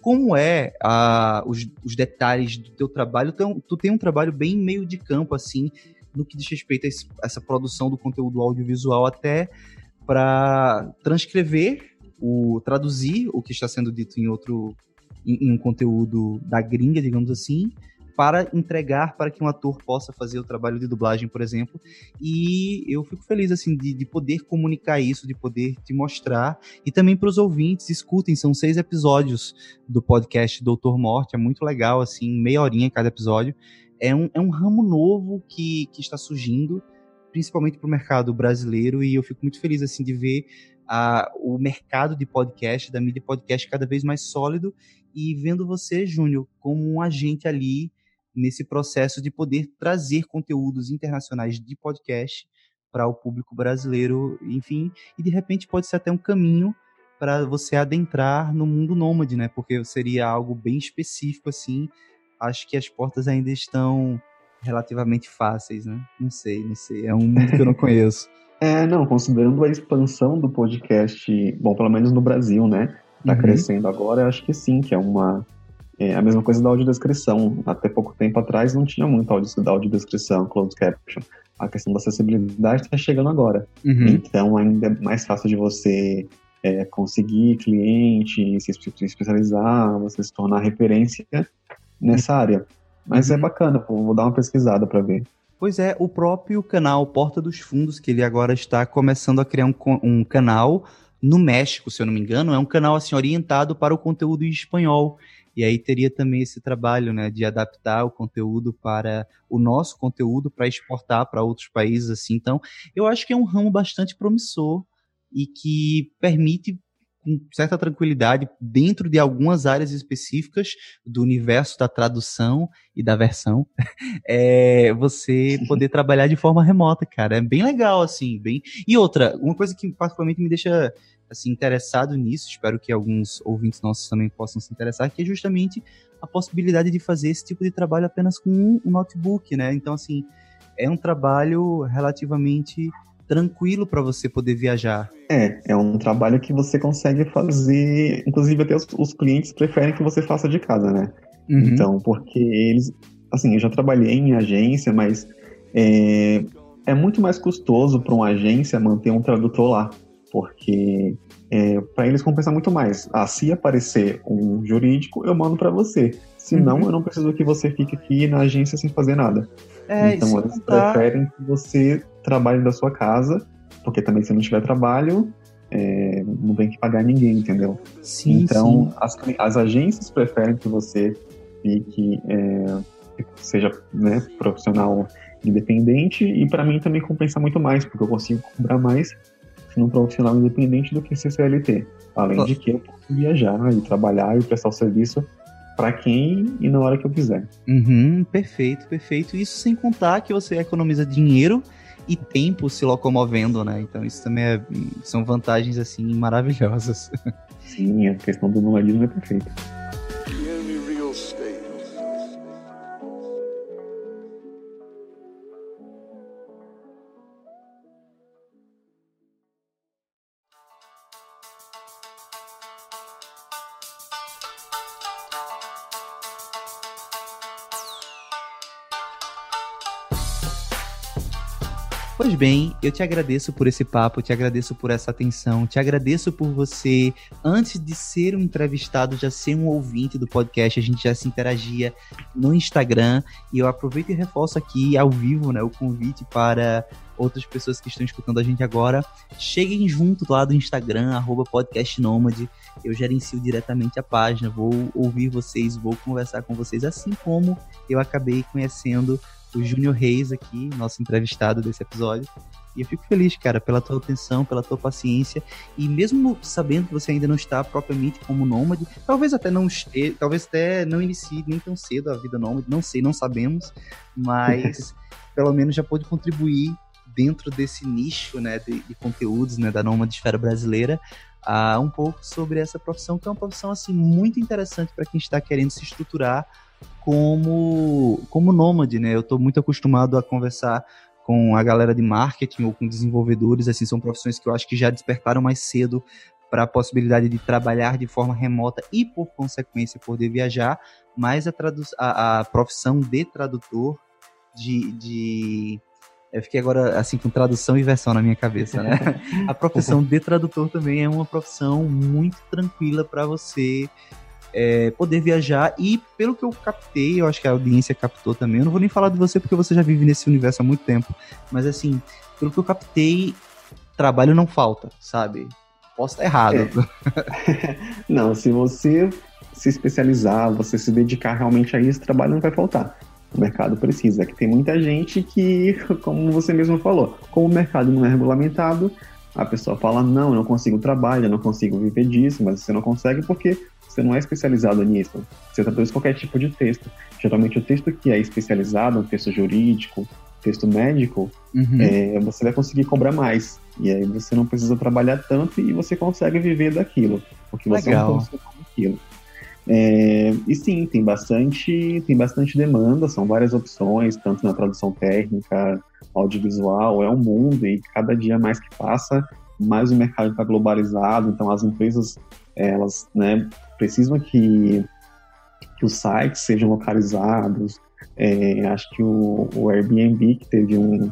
como é a, os, os detalhes do teu trabalho. Tu, tu tem um trabalho bem meio de campo, assim, no que diz respeito a esse, essa produção do conteúdo audiovisual, até para transcrever, o traduzir o que está sendo dito em outro em, em um conteúdo da gringa, digamos assim, para entregar para que um ator possa fazer o trabalho de dublagem, por exemplo. E eu fico feliz assim de, de poder comunicar isso, de poder te mostrar e também para os ouvintes escutem. São seis episódios do podcast Doutor Morte, é muito legal assim, meia horinha cada episódio é um, é um ramo novo que, que está surgindo, principalmente para o mercado brasileiro, e eu fico muito feliz assim de ver a, o mercado de podcast, da mídia podcast cada vez mais sólido, e vendo você, Júnior, como um agente ali nesse processo de poder trazer conteúdos internacionais de podcast para o público brasileiro, enfim, e de repente pode ser até um caminho para você adentrar no mundo nômade, né? Porque seria algo bem específico assim, acho que as portas ainda estão relativamente fáceis, né? Não sei, não sei. É um mundo que eu não conheço. É, não, considerando a expansão do podcast, bom, pelo menos no Brasil, né? Tá uhum. crescendo agora, eu acho que sim, que é uma. É a mesma coisa da audiodescrição. Até pouco tempo atrás não tinha muito da audiodescrição, closed caption. A questão da acessibilidade está chegando agora. Uhum. Então ainda é mais fácil de você é, conseguir cliente, se especializar, você se tornar referência nessa área. Mas é uhum. é bacana, vou dar uma pesquisada para ver. Pois é, o próprio canal Porta dos Fundos, que ele agora está começando a criar um, um canal no México, se eu não me engano, é um canal assim orientado para o conteúdo em espanhol. E aí teria também esse trabalho, né, de adaptar o conteúdo para o nosso conteúdo para exportar para outros países assim. Então, eu acho que é um ramo bastante promissor e que permite com certa tranquilidade dentro de algumas áreas específicas do universo da tradução e da versão, é você poder trabalhar de forma remota, cara. É bem legal, assim, bem. E outra, uma coisa que particularmente me deixa assim interessado nisso, espero que alguns ouvintes nossos também possam se interessar, que é justamente a possibilidade de fazer esse tipo de trabalho apenas com um notebook, né? Então, assim, é um trabalho relativamente tranquilo para você poder viajar. É, é um trabalho que você consegue fazer, inclusive até os, os clientes preferem que você faça de casa, né? Uhum. Então, porque eles, assim, eu já trabalhei em agência, mas é, é muito mais custoso para uma agência manter um tradutor lá, porque é, para eles compensa muito mais. Ah, se aparecer um jurídico, eu mando para você. Se não, uhum. eu não preciso que você fique aqui na agência sem fazer nada. É, então eles tá... preferem que você trabalhe da sua casa, porque também se não tiver trabalho, é, não tem que pagar ninguém, entendeu? Sim, então sim. As, as agências preferem que você fique, é, seja né, profissional independente e para mim também compensa muito mais, porque eu consigo cobrar mais sendo um profissional independente do que ser CLT. Além oh. de que eu posso viajar e trabalhar e prestar o serviço para quem e na hora que eu quiser. Uhum, perfeito, perfeito. Isso sem contar que você economiza dinheiro e tempo se locomovendo, né? Então isso também é, são vantagens assim maravilhosas. Sim, a questão do nomadismo é perfeita. Pois bem, eu te agradeço por esse papo, te agradeço por essa atenção, te agradeço por você, antes de ser um entrevistado, já ser um ouvinte do podcast, a gente já se interagia no Instagram, e eu aproveito e reforço aqui ao vivo, né, o convite para outras pessoas que estão escutando a gente agora, cheguem junto lá do Instagram, arroba podcastnomad, eu gerencio diretamente a página, vou ouvir vocês, vou conversar com vocês, assim como eu acabei conhecendo o Júnior Reis aqui, nosso entrevistado desse episódio. E eu fico feliz, cara, pela tua atenção, pela tua paciência. E mesmo sabendo que você ainda não está propriamente como nômade, talvez até não esteja, talvez até não inicie nem tão cedo a vida nômade, não sei, não sabemos, mas pelo menos já pode contribuir dentro desse nicho, né, de, de conteúdos, né, da nômade esfera brasileira, a um pouco sobre essa profissão, que é uma profissão, assim, muito interessante para quem está querendo se estruturar como, como nômade, né? Eu estou muito acostumado a conversar com a galera de marketing ou com desenvolvedores, assim, são profissões que eu acho que já despertaram mais cedo para a possibilidade de trabalhar de forma remota e, por consequência, poder viajar, mas a, a, a profissão de tradutor, de, de eu fiquei agora assim com tradução e versão na minha cabeça, né? A profissão de tradutor também é uma profissão muito tranquila para você é, poder viajar e pelo que eu captei, eu acho que a audiência captou também. Eu não vou nem falar de você porque você já vive nesse universo há muito tempo, mas assim, pelo que eu captei, trabalho não falta, sabe? Posso estar errado. É. não, se você se especializar, você se dedicar realmente a isso, trabalho não vai faltar. O mercado precisa, que tem muita gente que, como você mesmo falou, como o mercado não é regulamentado, a pessoa fala, não, eu não consigo trabalho, eu não consigo viver disso, mas você não consegue porque você não é especializado nisso. Você traduz qualquer tipo de texto. Geralmente o texto que é especializado, um texto jurídico, texto médico, uhum. é, você vai conseguir cobrar mais. E aí você não precisa trabalhar tanto e você consegue viver daquilo. Porque você Legal. é um profissional daquilo. É, e sim, tem bastante, tem bastante demanda, são várias opções, tanto na tradução técnica, audiovisual, é um mundo e cada dia mais que passa, mais o mercado está globalizado, então as empresas elas né, precisam que, que os sites sejam localizados. É, acho que o, o Airbnb que teve um,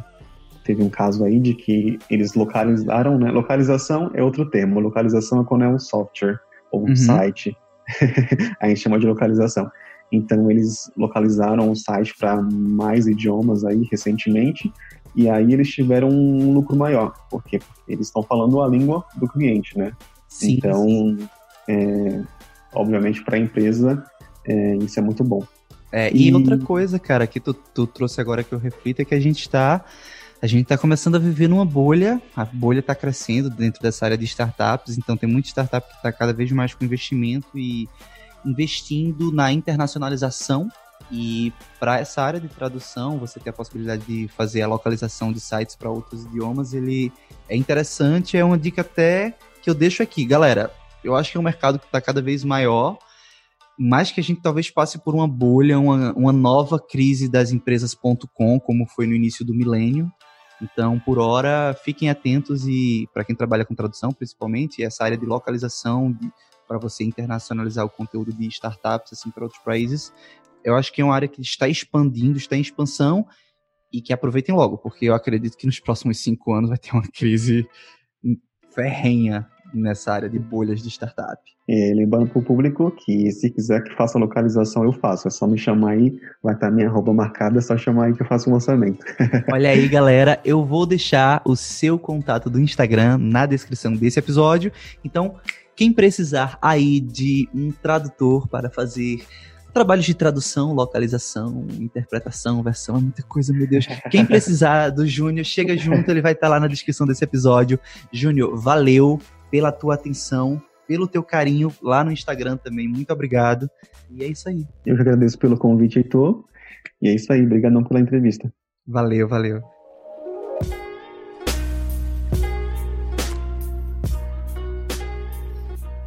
teve um caso aí de que eles localizaram, né? Localização é outro termo. Localização é quando é um software ou um uhum. site. a gente chama de localização. Então eles localizaram o site para mais idiomas aí recentemente e aí eles tiveram um lucro maior. Por quê? Porque eles estão falando a língua do cliente, né? Sim, então, sim. É, obviamente para a empresa é, isso é muito bom. É, e, e, outra coisa, cara, que tu, tu trouxe agora que eu reflito é que a gente está a gente está começando a viver numa bolha, a bolha está crescendo dentro dessa área de startups, então tem muita startup que está cada vez mais com investimento e investindo na internacionalização. E para essa área de tradução, você ter a possibilidade de fazer a localização de sites para outros idiomas, ele é interessante, é uma dica até que eu deixo aqui. Galera, eu acho que é um mercado que está cada vez maior, mais que a gente talvez passe por uma bolha, uma, uma nova crise das empresas.com, como foi no início do milênio. Então, por hora, fiquem atentos e para quem trabalha com tradução, principalmente, essa área de localização para você internacionalizar o conteúdo de startups assim para outros países, eu acho que é uma área que está expandindo, está em expansão e que aproveitem logo, porque eu acredito que nos próximos cinco anos vai ter uma crise ferrenha nessa área de bolhas de startup. É, lembrando para o público que se quiser que faça localização, eu faço. É só me chamar aí, vai estar minha arroba marcada, é só chamar aí que eu faço um lançamento. Olha aí, galera, eu vou deixar o seu contato do Instagram na descrição desse episódio. Então, quem precisar aí de um tradutor para fazer trabalhos de tradução, localização, interpretação, versão, é muita coisa, meu Deus. Quem precisar do Júnior, chega junto, ele vai estar lá na descrição desse episódio. Júnior, valeu pela tua atenção, pelo teu carinho lá no Instagram também. Muito obrigado. E é isso aí. Eu que agradeço pelo convite, Heitor. E é isso aí. Obrigadão pela entrevista. Valeu, valeu.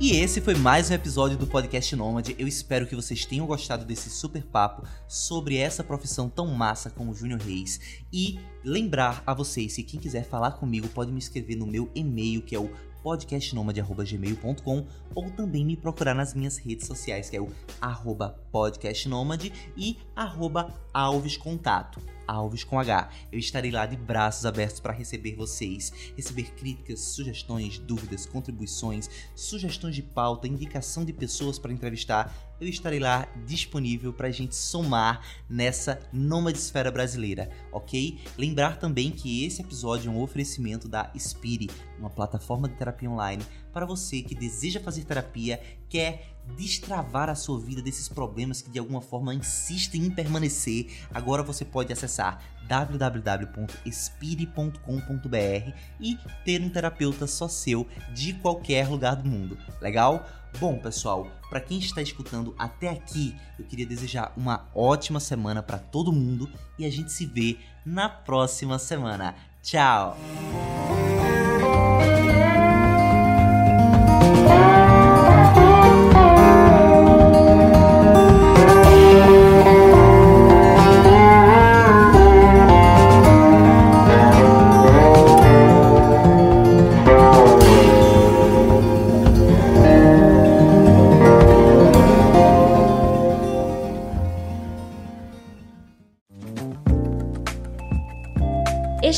E esse foi mais um episódio do podcast Nômade. Eu espero que vocês tenham gostado desse super papo sobre essa profissão tão massa como o Júnior Reis. E lembrar a vocês que quem quiser falar comigo pode me escrever no meu e-mail que é o podcastnomade.gmail.com ou também me procurar nas minhas redes sociais, que é o arroba podcastnomade e arroba alvescontato. Alves com H. Eu estarei lá de braços abertos para receber vocês, receber críticas, sugestões, dúvidas, contribuições, sugestões de pauta, indicação de pessoas para entrevistar. Eu estarei lá disponível para a gente somar nessa nomadesfera brasileira, ok? Lembrar também que esse episódio é um oferecimento da Spire, uma plataforma de terapia online para você que deseja fazer terapia, quer destravar a sua vida desses problemas que de alguma forma insistem em permanecer, agora você pode acessar www.espire.com.br e ter um terapeuta só seu de qualquer lugar do mundo. Legal? Bom, pessoal, para quem está escutando até aqui, eu queria desejar uma ótima semana para todo mundo e a gente se vê na próxima semana. Tchau.